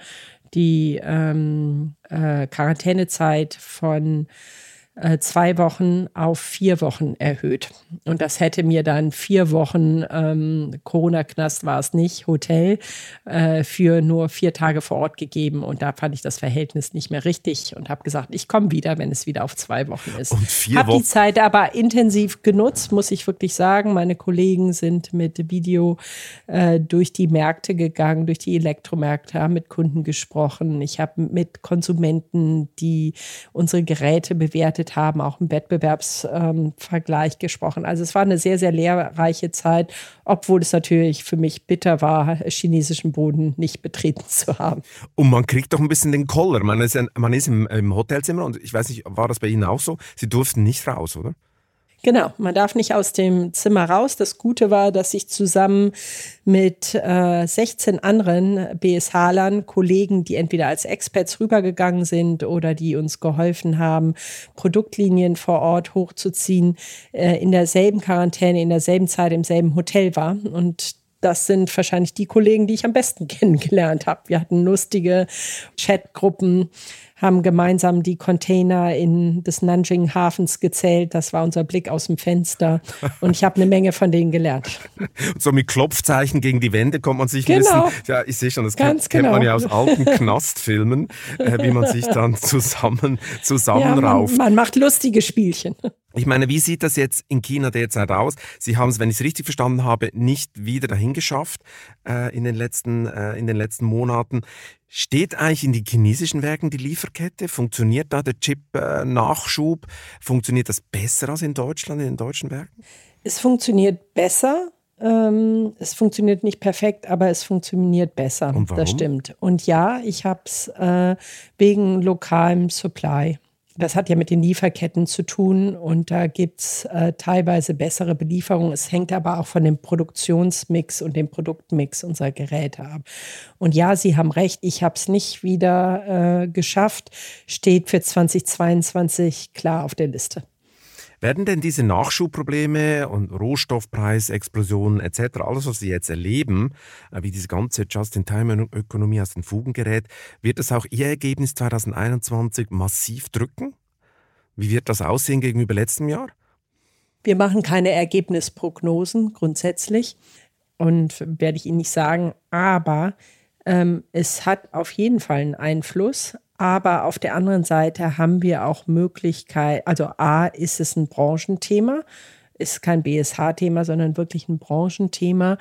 die ähm, äh, Quarantänezeit von zwei Wochen auf vier Wochen erhöht. Und das hätte mir dann vier Wochen, ähm, Corona-Knast war es nicht, Hotel, äh, für nur vier Tage vor Ort gegeben. Und da fand ich das Verhältnis nicht mehr richtig und habe gesagt, ich komme wieder, wenn es wieder auf zwei Wochen ist. Habe die Zeit aber intensiv genutzt, muss ich wirklich sagen. Meine Kollegen sind mit Video äh, durch die Märkte gegangen, durch die Elektromärkte, haben mit Kunden gesprochen. Ich habe mit Konsumenten, die unsere Geräte bewertet gearbeitet haben, auch im Wettbewerbsvergleich ähm, gesprochen. Also es war eine sehr, sehr lehrreiche Zeit, obwohl es natürlich für mich bitter war, chinesischen Boden nicht betreten zu haben. Und man kriegt doch ein bisschen den Koller. Man ist, man ist im, im Hotelzimmer und ich weiß nicht, war das bei Ihnen auch so? Sie durften nicht raus, oder? Genau, man darf nicht aus dem Zimmer raus. Das Gute war, dass ich zusammen mit äh, 16 anderen BSH-Lern, Kollegen, die entweder als Experts rübergegangen sind oder die uns geholfen haben, Produktlinien vor Ort hochzuziehen, äh, in derselben Quarantäne, in derselben Zeit im selben Hotel war. Und das sind wahrscheinlich die Kollegen, die ich am besten kennengelernt habe. Wir hatten lustige Chatgruppen haben gemeinsam die Container in des Nanjing Hafens gezählt. Das war unser Blick aus dem Fenster. Und ich habe eine Menge von denen gelernt. so mit Klopfzeichen gegen die Wände kommt man sich genau. ein bisschen, ja, ich sehe schon, das Ganz kennt, genau. man ja aus alten Knastfilmen, äh, wie man sich dann zusammen, zusammenrauft. Ja, man, man macht lustige Spielchen. Ich meine, wie sieht das jetzt in China derzeit aus? Sie haben es, wenn ich es richtig verstanden habe, nicht wieder dahin geschafft äh, in, den letzten, äh, in den letzten Monaten. Steht eigentlich in die chinesischen Werken die Lieferkette? Funktioniert da der Chip-Nachschub? Funktioniert das besser als in Deutschland, in den deutschen Werken? Es funktioniert besser, ähm, es funktioniert nicht perfekt, aber es funktioniert besser. Und warum? Das stimmt. Und ja, ich habe es äh, wegen lokalem Supply. Das hat ja mit den Lieferketten zu tun und da gibt es äh, teilweise bessere Belieferungen. Es hängt aber auch von dem Produktionsmix und dem Produktmix unserer Geräte ab. Und ja, Sie haben recht, ich habe es nicht wieder äh, geschafft, steht für 2022 klar auf der Liste. Werden denn diese Nachschubprobleme und Rohstoffpreisexplosionen etc., alles, was Sie jetzt erleben, äh, wie diese ganze Just-in-Time-Ökonomie aus den Fugen gerät, wird das auch Ihr Ergebnis 2021 massiv drücken? Wie wird das aussehen gegenüber letztem Jahr? Wir machen keine Ergebnisprognosen grundsätzlich und werde ich Ihnen nicht sagen, aber ähm, es hat auf jeden Fall einen Einfluss. Aber auf der anderen Seite haben wir auch Möglichkeit, also A, ist es ein Branchenthema, ist kein BSH-Thema, sondern wirklich ein Branchenthema.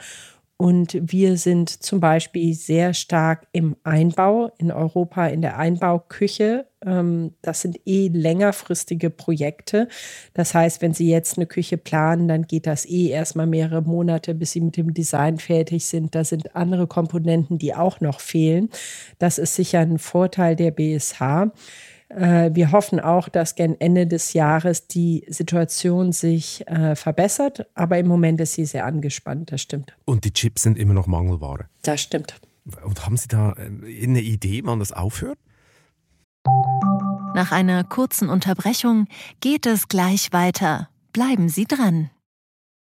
Und wir sind zum Beispiel sehr stark im Einbau in Europa, in der Einbauküche. Ähm, das sind eh längerfristige Projekte. Das heißt, wenn Sie jetzt eine Küche planen, dann geht das eh erstmal mehrere Monate, bis Sie mit dem Design fertig sind. Da sind andere Komponenten, die auch noch fehlen. Das ist sicher ein Vorteil der BSH. Äh, wir hoffen auch, dass gen Ende des Jahres die Situation sich äh, verbessert, aber im Moment ist sie sehr angespannt, das stimmt. Und die Chips sind immer noch Mangelware. Das stimmt. Und haben Sie da äh, eine Idee, wann das aufhört? Nach einer kurzen Unterbrechung geht es gleich weiter. Bleiben Sie dran.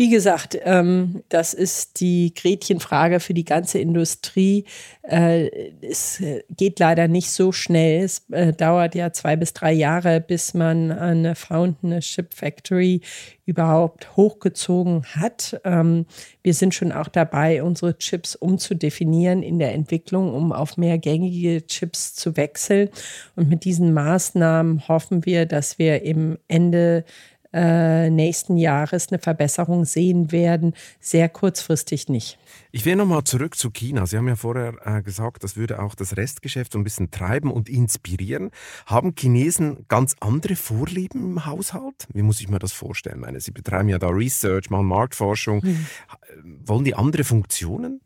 Wie gesagt, ähm, das ist die Gretchenfrage für die ganze Industrie. Äh, es geht leider nicht so schnell. Es äh, dauert ja zwei bis drei Jahre, bis man eine Fountain Ship Factory überhaupt hochgezogen hat. Ähm, wir sind schon auch dabei, unsere Chips umzudefinieren in der Entwicklung, um auf mehr gängige Chips zu wechseln. Und mit diesen Maßnahmen hoffen wir, dass wir im Ende äh, nächsten Jahres eine Verbesserung sehen werden. Sehr kurzfristig nicht. Ich will nochmal zurück zu China. Sie haben ja vorher äh, gesagt, das würde auch das Restgeschäft so ein bisschen treiben und inspirieren. Haben Chinesen ganz andere Vorlieben im Haushalt? Wie muss ich mir das vorstellen? Ich meine, Sie betreiben ja da Research, machen Marktforschung. Hm. Wollen die andere Funktionen?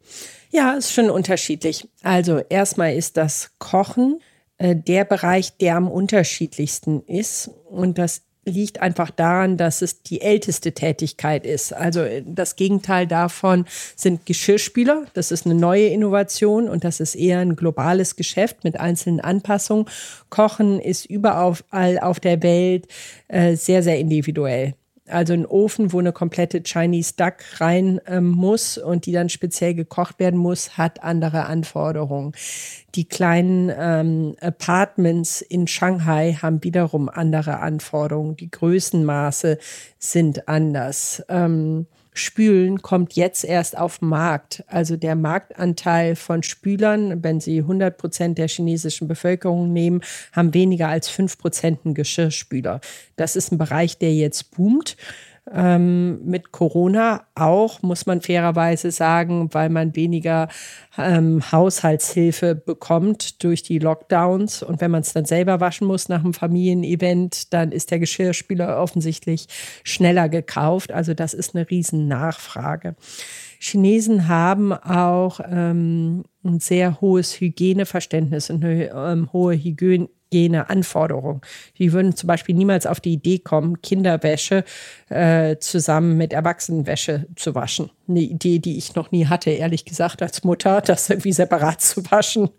Ja, ist schon unterschiedlich. Also erstmal ist das Kochen äh, der Bereich, der am unterschiedlichsten ist. Und das liegt einfach daran, dass es die älteste Tätigkeit ist. Also äh, das Gegenteil davon sind Geschirrspüler. Das ist eine neue Innovation und das ist eher ein globales Geschäft mit einzelnen Anpassungen. Kochen ist überall auf der Welt äh, sehr, sehr individuell also ein Ofen, wo eine komplette Chinese Duck rein ähm, muss und die dann speziell gekocht werden muss, hat andere Anforderungen. Die kleinen ähm, Apartments in Shanghai haben wiederum andere Anforderungen. Die Größenmaße sind anders. Ähm, Spülen kommt jetzt erst auf den Markt. Also der Marktanteil von Spülern, wenn Sie 100 Prozent der chinesischen Bevölkerung nehmen, haben weniger als 5 Prozent einen Geschirrspüler. Das ist ein Bereich, der jetzt boomt ähm, mit Corona auch, muss man fairerweise sagen, weil man weniger ähm, Haushaltshilfe bekommt durch die Lockdowns. Und wenn man es dann selber waschen muss nach einem Familienevent, dann ist der Geschirrspüler offensichtlich schneller gekauft. Also das ist eine riesen Nachfrage. Chinesen haben auch ähm, ein sehr hohes Hygieneverständnis und eine ähm, hohe Hygiene Hygieneanforderungen. Die würden zum Beispiel niemals auf die Idee kommen, Kinderwäsche äh, zusammen mit Erwachsenenwäsche zu waschen. Eine Idee, die ich noch nie hatte, ehrlich gesagt, als Mutter, das irgendwie separat zu waschen.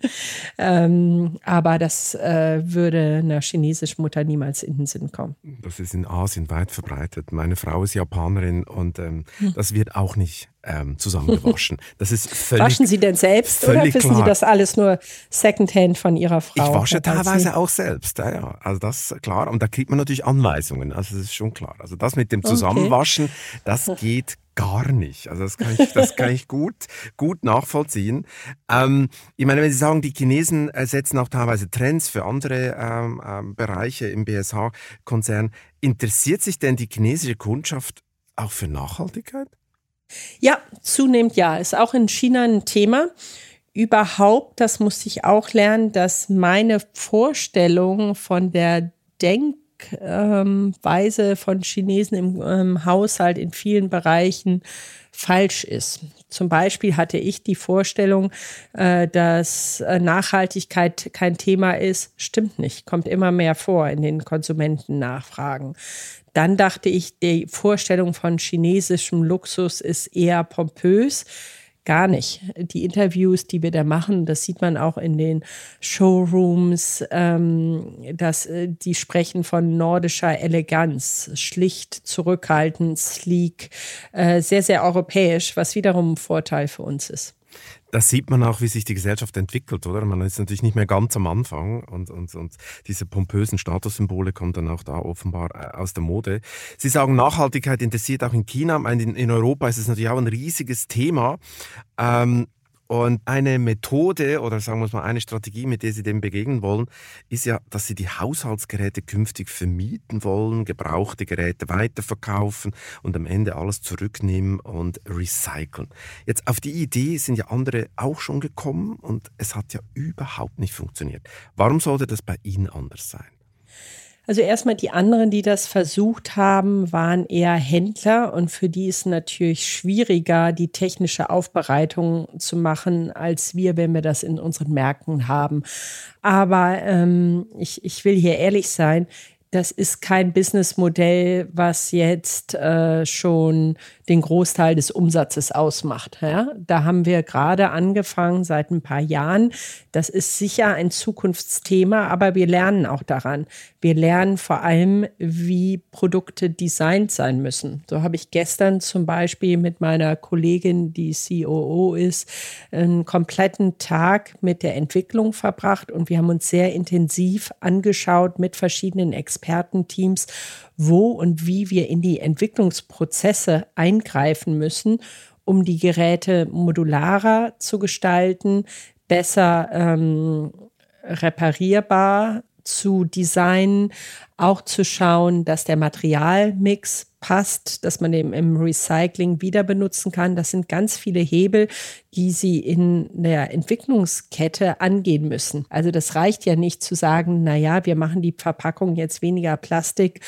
Ähm, aber das äh, würde einer chinesischen Mutter niemals in den Sinn kommen. Das ist in Asien weit verbreitet. Meine Frau ist Japanerin und ähm, hm. das wird auch nicht ähm, zusammengewaschen. Das ist völlig. Waschen Sie denn selbst oder wissen klar. Sie das alles nur Secondhand von Ihrer Frau? Ich wasche teilweise auch selbst, ja, ja. Also das ist klar. Und da kriegt man natürlich Anweisungen. Also das ist schon klar. Also das mit dem Zusammenwaschen, okay. das geht gar nicht. Also das kann ich, das kann ich gut, gut nachvollziehen. Ähm, ich meine, wenn Sie sagen, die Chinesen setzen auch teilweise Trends für andere ähm, ähm, Bereiche im BSH-Konzern, interessiert sich denn die chinesische Kundschaft auch für Nachhaltigkeit? Ja, zunehmend ja. Ist auch in China ein Thema. Überhaupt, das musste ich auch lernen, dass meine Vorstellung von der Denkweise von Chinesen im ähm, Haushalt in vielen Bereichen falsch ist. Zum Beispiel hatte ich die Vorstellung, äh, dass äh, Nachhaltigkeit kein Thema ist. Stimmt nicht, kommt immer mehr vor in den Konsumentennachfragen. Dann dachte ich, die Vorstellung von chinesischem Luxus ist eher pompös. Gar nicht. Die Interviews, die wir da machen, das sieht man auch in den Showrooms, ähm, dass äh, die sprechen von nordischer Eleganz, schlicht, zurückhaltend, sleek, äh, sehr, sehr europäisch, was wiederum ein Vorteil für uns ist das sieht man auch, wie sich die Gesellschaft entwickelt, oder? Man ist natürlich nicht mehr ganz am Anfang und, und, und diese pompösen Statussymbole kommen dann auch da offenbar äh, aus der Mode. Sie sagen, Nachhaltigkeit interessiert auch in China. In, in Europa ist es natürlich auch ein riesiges Thema. Ähm, und eine Methode oder sagen wir mal eine Strategie, mit der Sie dem begegnen wollen, ist ja, dass Sie die Haushaltsgeräte künftig vermieten wollen, gebrauchte Geräte weiterverkaufen und am Ende alles zurücknehmen und recyceln. Jetzt auf die Idee sind ja andere auch schon gekommen und es hat ja überhaupt nicht funktioniert. Warum sollte das bei Ihnen anders sein? Also erstmal die anderen, die das versucht haben, waren eher Händler und für die ist natürlich schwieriger, die technische Aufbereitung zu machen, als wir, wenn wir das in unseren Märkten haben. Aber ähm, ich, ich will hier ehrlich sein, das ist kein Businessmodell, was jetzt äh, schon den Großteil des Umsatzes ausmacht. Ja? Da haben wir gerade angefangen seit ein paar Jahren. Das ist sicher ein Zukunftsthema, aber wir lernen auch daran. Wir lernen vor allem, wie Produkte designt sein müssen. So habe ich gestern zum Beispiel mit meiner Kollegin, die COO ist, einen kompletten Tag mit der Entwicklung verbracht und wir haben uns sehr intensiv angeschaut mit verschiedenen Expertenteams, wo und wie wir in die Entwicklungsprozesse eingreifen müssen, um die Geräte modularer zu gestalten, besser ähm, reparierbar zu designen, auch zu schauen, dass der Materialmix passt, dass man eben im Recycling wieder benutzen kann. Das sind ganz viele Hebel, die Sie in der Entwicklungskette angehen müssen. Also das reicht ja nicht zu sagen, na ja, wir machen die Verpackung jetzt weniger Plastik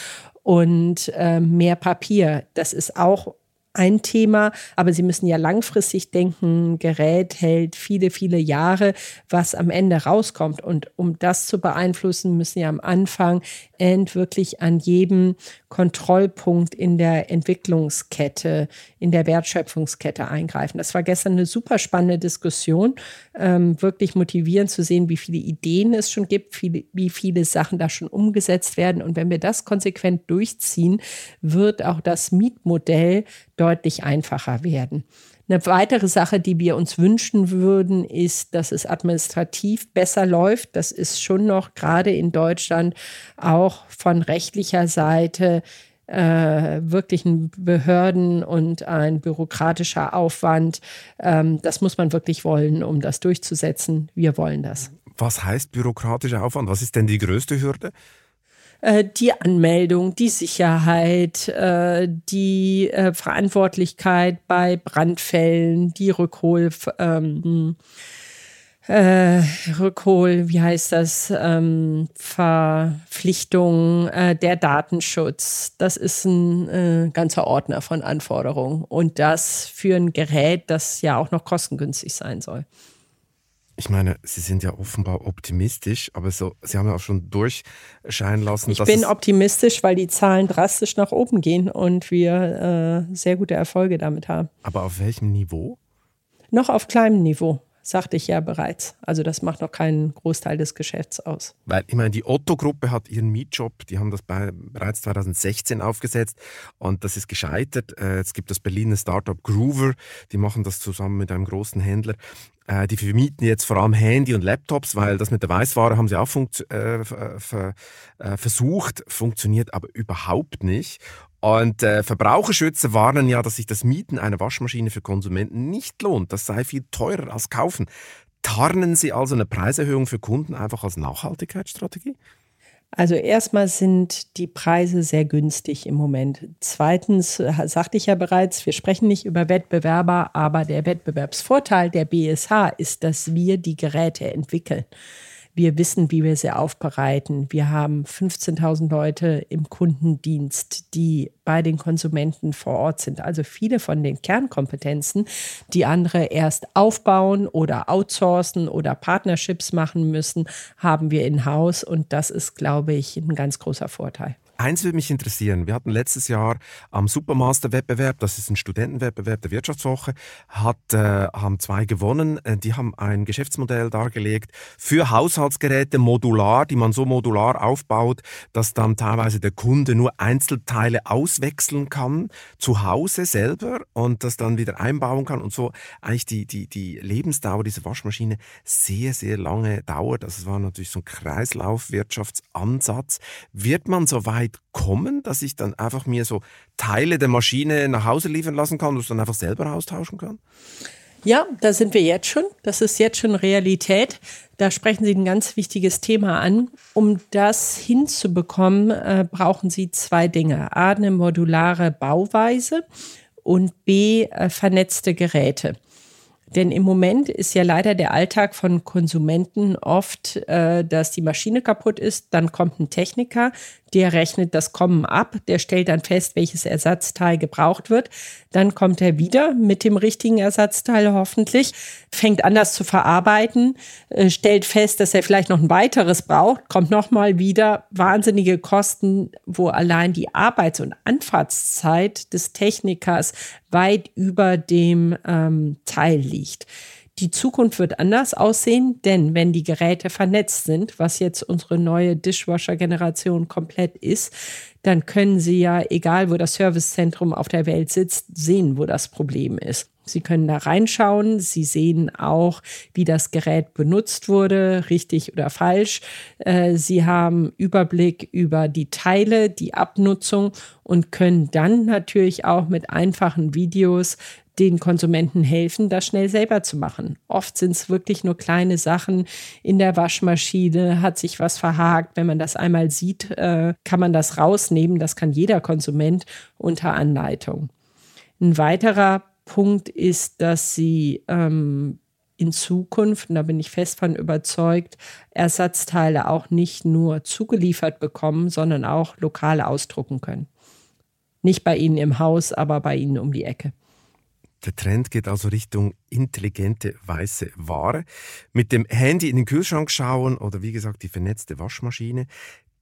und äh, mehr Papier. Das ist auch ein Thema, aber Sie müssen ja langfristig denken, Gerät hält viele, viele Jahre, was am Ende rauskommt. Und um das zu beeinflussen, müssen ja am Anfang end wirklich an jedem Kontrollpunkt in der Entwicklungskette, in der Wertschöpfungskette eingreifen. Das war gestern eine super spannende Diskussion, ähm, wirklich motivierend zu sehen, wie viele Ideen es schon gibt, viele, wie viele Sachen da schon umgesetzt werden. Und wenn wir das konsequent durchziehen, wird auch das Mietmodell deutlich einfacher werden. Eine weitere Sache, die wir uns wünschen würden, ist, dass es administrativ besser läuft. Das ist schon noch gerade in Deutschland auch von rechtlicher Seite äh, wirklich ein Behörden und ein bürokratischer Aufwand. Ähm, das muss man wirklich wollen, um das durchzusetzen. Wir wollen das. Was heißt bürokratischer Aufwand? Was ist denn die größte Hürde? Äh, die Anmeldung, die Sicherheit, äh, die äh, Verantwortlichkeit bei Brandfällen, die Rückhol, ähm, äh, Rückhol, wie heißt das, ähm, Verpflichtung, äh, der Datenschutz. Das ist ein ganzer Ordner von Anforderungen. Und das für ein Gerät, das ja auch noch kostengünstig sein soll. Ich meine, Sie sind ja offenbar optimistisch, aber so, Sie haben ja auch schon durchscheinen lassen. Ich bin optimistisch, weil die Zahlen drastisch nach oben gehen und wir äh, sehr gute Erfolge damit haben. Aber auf welchem Niveau? Noch auf kleinem Niveau. Sagte ich ja bereits. Also das macht noch keinen Großteil des Geschäfts aus. Weil ich meine, die Otto-Gruppe hat ihren Mietjob, die haben das bei, bereits 2016 aufgesetzt und das ist gescheitert. Äh, es gibt das Berliner Startup Groover, die machen das zusammen mit einem großen Händler. Äh, die vermieten jetzt vor allem Handy und Laptops, weil das mit der Weißware haben sie auch äh, äh, versucht, funktioniert aber überhaupt nicht. Und äh, Verbraucherschützer warnen ja, dass sich das Mieten einer Waschmaschine für Konsumenten nicht lohnt. Das sei viel teurer als kaufen. Tarnen Sie also eine Preiserhöhung für Kunden einfach als Nachhaltigkeitsstrategie? Also erstmal sind die Preise sehr günstig im Moment. Zweitens äh, sagte ich ja bereits, wir sprechen nicht über Wettbewerber, aber der Wettbewerbsvorteil der BSH ist, dass wir die Geräte entwickeln. Wir wissen, wie wir sie aufbereiten. Wir haben 15.000 Leute im Kundendienst, die bei den Konsumenten vor Ort sind. Also viele von den Kernkompetenzen, die andere erst aufbauen oder outsourcen oder Partnerships machen müssen, haben wir in-house. Und das ist, glaube ich, ein ganz großer Vorteil. Eins würde mich interessieren. Wir hatten letztes Jahr am Supermaster-Wettbewerb, das ist ein Studentenwettbewerb der Wirtschaftswoche, hat, äh, haben zwei gewonnen. Äh, die haben ein Geschäftsmodell dargelegt für Haushaltsgeräte modular, die man so modular aufbaut, dass dann teilweise der Kunde nur Einzelteile auswechseln kann zu Hause selber und das dann wieder einbauen kann und so eigentlich die, die, die Lebensdauer dieser Waschmaschine sehr, sehr lange dauert. Also es war natürlich so ein Kreislaufwirtschaftsansatz. Wird man so weit weit kommen, dass ich dann einfach mir so Teile der Maschine nach Hause liefern lassen kann und es dann einfach selber austauschen kann? Ja, da sind wir jetzt schon. Das ist jetzt schon Realität. Da sprechen Sie ein ganz wichtiges Thema an. Um das hinzubekommen, äh, brauchen Sie zwei Dinge. A, eine modulare Bauweise und B, äh, vernetzte Geräte. Denn im Moment ist ja leider der Alltag von Konsumenten oft, äh, dass die Maschine kaputt ist, dann kommt ein Techniker, der rechnet das Kommen ab, der stellt dann fest, welches Ersatzteil gebraucht wird. Dann kommt er wieder mit dem richtigen Ersatzteil hoffentlich, fängt an, das zu verarbeiten, äh, stellt fest, dass er vielleicht noch ein weiteres braucht, kommt nochmal wieder. Wahnsinnige Kosten, wo allein die Arbeits- und Anfahrtszeit des Technikers weit über dem ähm, Teil liegt. Die Zukunft wird anders aussehen, denn wenn die Geräte vernetzt sind, was jetzt unsere neue Dishwasher-Generation komplett ist, dann können Sie ja, egal wo das Servicezentrum auf der Welt sitzt, sehen, wo das Problem ist. Sie können da reinschauen. Sie sehen auch, wie das Gerät benutzt wurde, richtig oder falsch. Äh, Sie haben Überblick über die Teile, die Abnutzung und können dann natürlich auch mit einfachen Videos den Konsumenten helfen, das schnell selber zu machen. Oft sind es wirklich nur kleine Sachen. In der Waschmaschine hat sich was verhakt. Wenn man das einmal sieht, äh, kann man das rausnehmen. Das kann jeder Konsument unter Anleitung. Ein weiterer Punkt ist, dass sie ähm, in Zukunft, und da bin ich fest von überzeugt, Ersatzteile auch nicht nur zugeliefert bekommen, sondern auch lokal ausdrucken können. Nicht bei Ihnen im Haus, aber bei Ihnen um die Ecke. Der Trend geht also Richtung intelligente weiße Ware. Mit dem Handy in den Kühlschrank schauen oder wie gesagt die vernetzte Waschmaschine.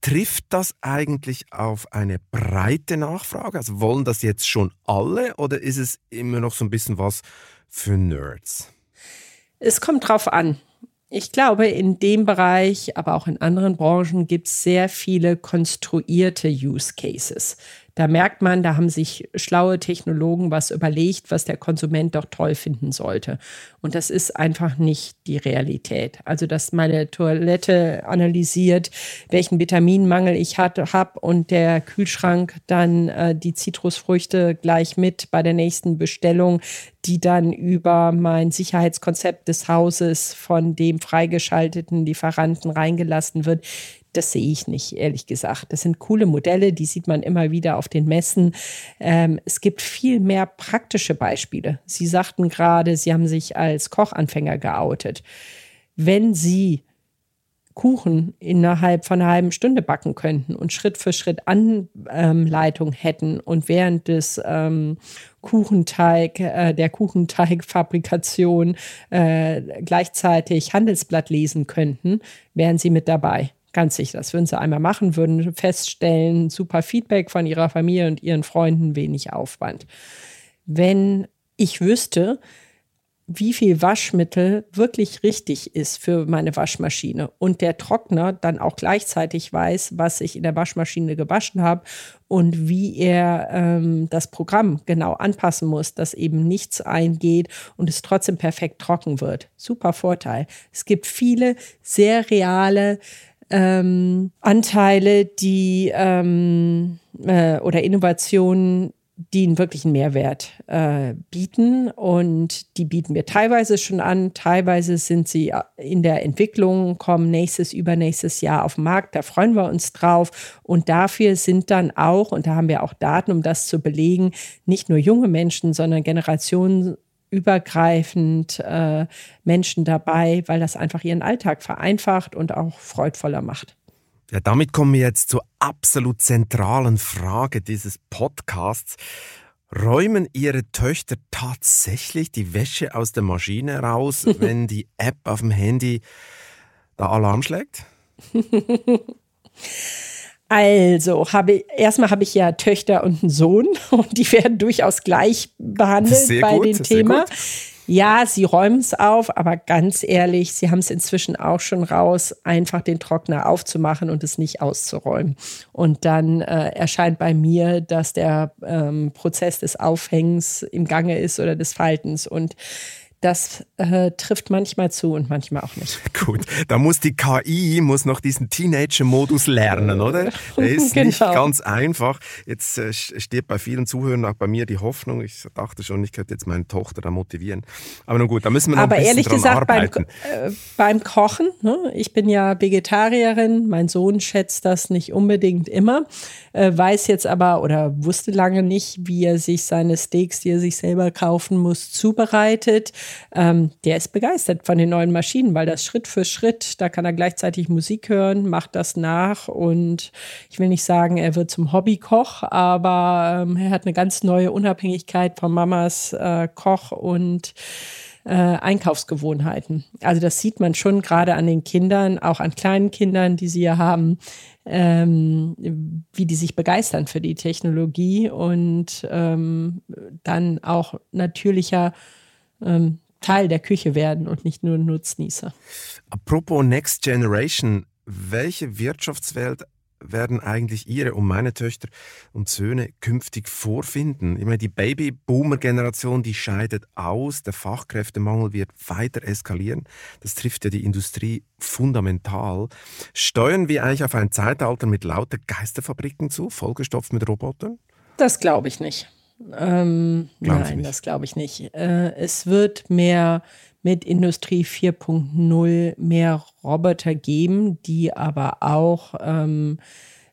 Trifft das eigentlich auf eine breite Nachfrage? Also wollen das jetzt schon alle oder ist es immer noch so ein bisschen was für Nerds? Es kommt drauf an. Ich glaube, in dem Bereich, aber auch in anderen Branchen gibt es sehr viele konstruierte Use Cases. Da merkt man, da haben sich schlaue Technologen was überlegt, was der Konsument doch toll finden sollte. Und das ist einfach nicht die Realität. Also, dass meine Toilette analysiert, welchen Vitaminmangel ich habe und der Kühlschrank dann äh, die Zitrusfrüchte gleich mit bei der nächsten Bestellung, die dann über mein Sicherheitskonzept des Hauses von dem freigeschalteten Lieferanten reingelassen wird das sehe ich nicht, ehrlich gesagt. Das sind coole Modelle, die sieht man immer wieder auf den Messen. Ähm, es gibt viel mehr praktische Beispiele. Sie sagten gerade, Sie haben sich als Kochanfänger geoutet. Wenn Sie Kuchen innerhalb von einer halben Stunde backen könnten und Schritt für Schritt Anleitung hätten und während des ähm, Kuchenteig, äh, der Kuchenteigfabrikation äh, gleichzeitig Handelsblatt lesen könnten, wären sie mit dabei. Ganz sicher, das würden sie einmal machen, würden feststellen, super Feedback von ihrer Familie und ihren Freunden, wenig Aufwand. Wenn ich wüsste, wie viel Waschmittel wirklich richtig ist für meine Waschmaschine und der Trockner dann auch gleichzeitig weiß, was ich in der Waschmaschine gewaschen habe und wie er ähm, das Programm genau anpassen muss, dass eben nichts eingeht und es trotzdem perfekt trocken wird. Super Vorteil. Es gibt viele sehr reale ähm, Anteile, die ähm, äh, oder Innovationen, die einen wirklichen Mehrwert äh, bieten. Und die bieten wir teilweise schon an, teilweise sind sie in der Entwicklung, kommen nächstes, übernächstes Jahr auf den Markt. Da freuen wir uns drauf. Und dafür sind dann auch, und da haben wir auch Daten, um das zu belegen, nicht nur junge Menschen, sondern generationenübergreifend äh, Menschen dabei, weil das einfach ihren Alltag vereinfacht und auch freudvoller macht. Ja, damit kommen wir jetzt zur absolut zentralen Frage dieses Podcasts. Räumen Ihre Töchter tatsächlich die Wäsche aus der Maschine raus, wenn die App auf dem Handy da Alarm schlägt? Also, habe erstmal habe ich ja Töchter und einen Sohn und die werden durchaus gleich behandelt bei dem Thema. Gut. Ja, sie räumen es auf, aber ganz ehrlich, sie haben es inzwischen auch schon raus, einfach den Trockner aufzumachen und es nicht auszuräumen. Und dann äh, erscheint bei mir, dass der ähm, Prozess des Aufhängens im Gange ist oder des Faltens. Und das äh, trifft manchmal zu und manchmal auch nicht. Gut, da muss die KI muss noch diesen Teenager-Modus lernen, oder? Der ist genau. nicht ganz einfach. Jetzt äh, steht bei vielen Zuhörern, auch bei mir, die Hoffnung. Ich dachte schon, ich könnte jetzt meine Tochter da motivieren. Aber nun gut, da müssen wir noch Aber ein bisschen ehrlich gesagt, arbeiten. Beim, äh, beim Kochen, ne? ich bin ja Vegetarierin, mein Sohn schätzt das nicht unbedingt immer, äh, weiß jetzt aber oder wusste lange nicht, wie er sich seine Steaks, die er sich selber kaufen muss, zubereitet ähm, der ist begeistert von den neuen Maschinen, weil das Schritt für Schritt, da kann er gleichzeitig Musik hören, macht das nach und ich will nicht sagen, er wird zum Hobbykoch, aber ähm, er hat eine ganz neue Unabhängigkeit von Mamas äh, Koch und äh, Einkaufsgewohnheiten. Also das sieht man schon gerade an den Kindern, auch an kleinen Kindern, die sie ja haben, ähm, wie die sich begeistern für die Technologie und ähm, dann auch natürlicher ähm, Teil der Küche werden und nicht nur Nutznießer. Apropos Next Generation, welche Wirtschaftswelt werden eigentlich Ihre und meine Töchter und Söhne künftig vorfinden? Ich meine, die Babyboomer-Generation, die scheidet aus, der Fachkräftemangel wird weiter eskalieren. Das trifft ja die Industrie fundamental. Steuern wir eigentlich auf ein Zeitalter mit lauter Geisterfabriken zu, vollgestopft mit Robotern? Das glaube ich nicht. Ähm, nein, das glaube ich nicht. Äh, es wird mehr mit Industrie 4.0 mehr Roboter geben, die aber auch ähm,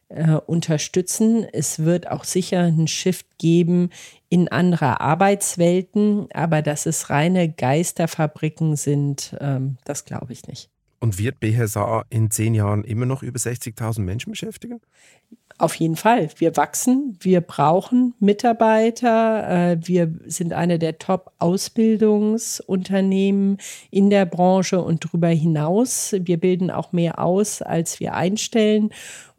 äh, unterstützen. Es wird auch sicher einen Shift geben in andere Arbeitswelten, aber dass es reine Geisterfabriken sind, ähm, das glaube ich nicht. Und wird BHSA in zehn Jahren immer noch über 60.000 Menschen beschäftigen? Auf jeden Fall. Wir wachsen, wir brauchen Mitarbeiter. Äh, wir sind eine der Top-Ausbildungsunternehmen in der Branche und darüber hinaus. Wir bilden auch mehr aus, als wir einstellen.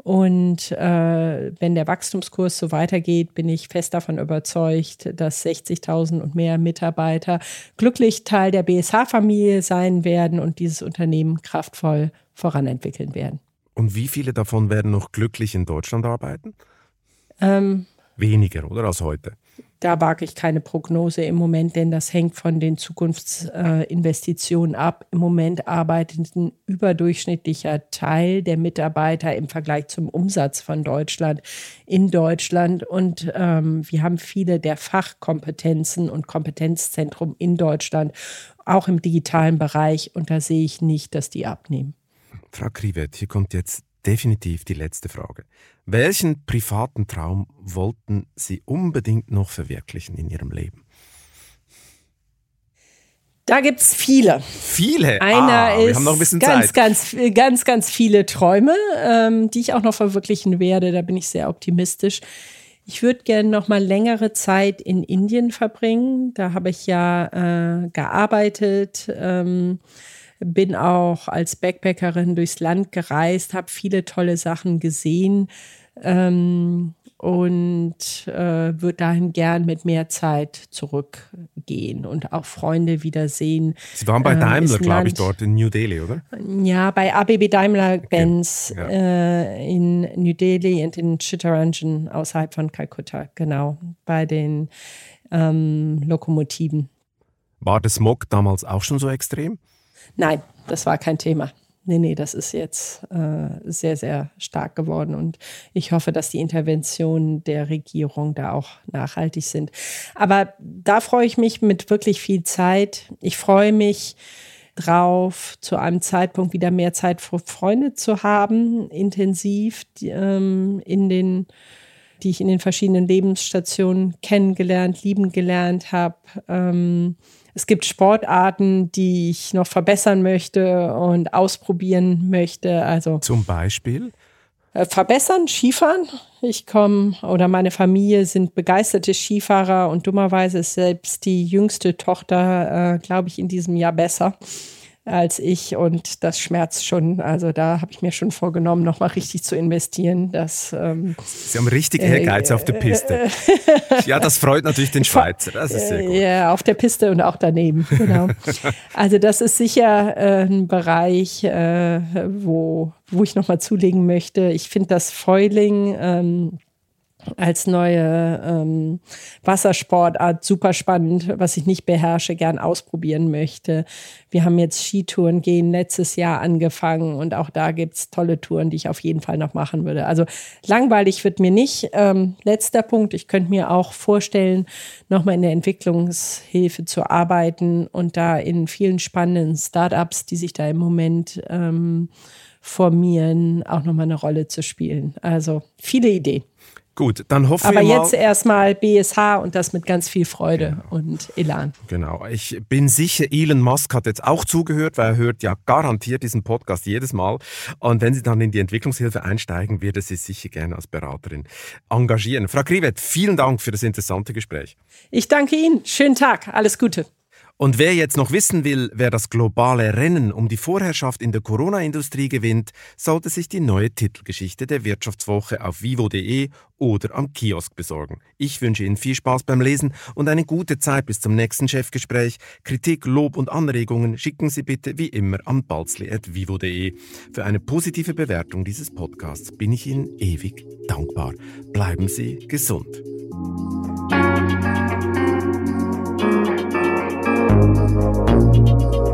Und äh, wenn der Wachstumskurs so weitergeht, bin ich fest davon überzeugt, dass 60.000 und mehr Mitarbeiter glücklich Teil der BSH-Familie sein werden und dieses Unternehmen kraftvoll voranentwickeln werden. Und wie viele davon werden noch glücklich in Deutschland arbeiten? Ähm, Weniger, oder als heute? Da wage ich keine Prognose im Moment, denn das hängt von den Zukunftsinvestitionen ab. Im Moment arbeitet ein überdurchschnittlicher Teil der Mitarbeiter im Vergleich zum Umsatz von Deutschland in Deutschland. Und ähm, wir haben viele der Fachkompetenzen und Kompetenzzentrum in Deutschland, auch im digitalen Bereich. Und da sehe ich nicht, dass die abnehmen. Frau Krivet, hier kommt jetzt definitiv die letzte Frage. Welchen privaten Traum wollten Sie unbedingt noch verwirklichen in Ihrem Leben? Da gibt es viele. Viele? Einer ah, ist ganz, Zeit. ganz, ganz, ganz viele Träume, ähm, die ich auch noch verwirklichen werde. Da bin ich sehr optimistisch. Ich würde gerne noch mal längere Zeit in Indien verbringen. Da habe ich ja äh, gearbeitet. Ähm, bin auch als Backpackerin durchs Land gereist, habe viele tolle Sachen gesehen. Ähm, und äh, würde dahin gern mit mehr Zeit zurückgehen und auch Freunde wiedersehen. Sie waren bei ähm, Daimler, glaube ich, dort in New Delhi, oder? Ja, bei ABB Daimler-Benz okay. ja. äh, in New Delhi und in Chittaranjan außerhalb von Kalkutta, genau, bei den ähm, Lokomotiven. War der Smog damals auch schon so extrem? Nein, das war kein Thema. Nee, nee, das ist jetzt äh, sehr, sehr stark geworden. Und ich hoffe, dass die Interventionen der Regierung da auch nachhaltig sind. Aber da freue ich mich mit wirklich viel Zeit. Ich freue mich drauf, zu einem Zeitpunkt wieder mehr Zeit für Freunde zu haben, intensiv die, ähm, in den die ich in den verschiedenen Lebensstationen kennengelernt, lieben gelernt habe. Ähm, es gibt Sportarten, die ich noch verbessern möchte und ausprobieren möchte. Also zum Beispiel? Äh, verbessern, Skifahren. Ich komme oder meine Familie sind begeisterte Skifahrer und dummerweise ist selbst die jüngste Tochter, äh, glaube ich, in diesem Jahr besser als ich und das schmerzt schon. Also da habe ich mir schon vorgenommen, nochmal richtig zu investieren. Dass, ähm, Sie haben richtig Ehrgeiz äh, auf der Piste. ja, das freut natürlich den Schweizer. Das ist sehr gut. Ja, auf der Piste und auch daneben. Genau. also das ist sicher äh, ein Bereich, äh, wo, wo ich nochmal zulegen möchte. Ich finde das Foiling ähm, als neue ähm, Wassersportart super spannend, was ich nicht beherrsche, gern ausprobieren möchte. Wir haben jetzt Skitouren gehen letztes Jahr angefangen und auch da gibt's tolle Touren, die ich auf jeden Fall noch machen würde. Also langweilig wird mir nicht. Ähm, letzter Punkt, ich könnte mir auch vorstellen, nochmal in der Entwicklungshilfe zu arbeiten und da in vielen spannenden Startups, die sich da im Moment ähm, formieren, auch nochmal eine Rolle zu spielen. Also viele Ideen. Gut, dann hoffen Aber wir mal. Aber jetzt erstmal BSH und das mit ganz viel Freude genau. und Elan. Genau. Ich bin sicher, Elon Musk hat jetzt auch zugehört, weil er hört ja garantiert diesen Podcast jedes Mal. Und wenn Sie dann in die Entwicklungshilfe einsteigen, wird er Sie sicher gerne als Beraterin engagieren. Frau Krivet, vielen Dank für das interessante Gespräch. Ich danke Ihnen. Schönen Tag. Alles Gute. Und wer jetzt noch wissen will, wer das globale Rennen um die Vorherrschaft in der Corona-Industrie gewinnt, sollte sich die neue Titelgeschichte der Wirtschaftswoche auf vivo.de oder am Kiosk besorgen. Ich wünsche Ihnen viel Spaß beim Lesen und eine gute Zeit bis zum nächsten Chefgespräch. Kritik, Lob und Anregungen schicken Sie bitte wie immer an balzli.vivo.de. Für eine positive Bewertung dieses Podcasts bin ich Ihnen ewig dankbar. Bleiben Sie gesund. Thank you.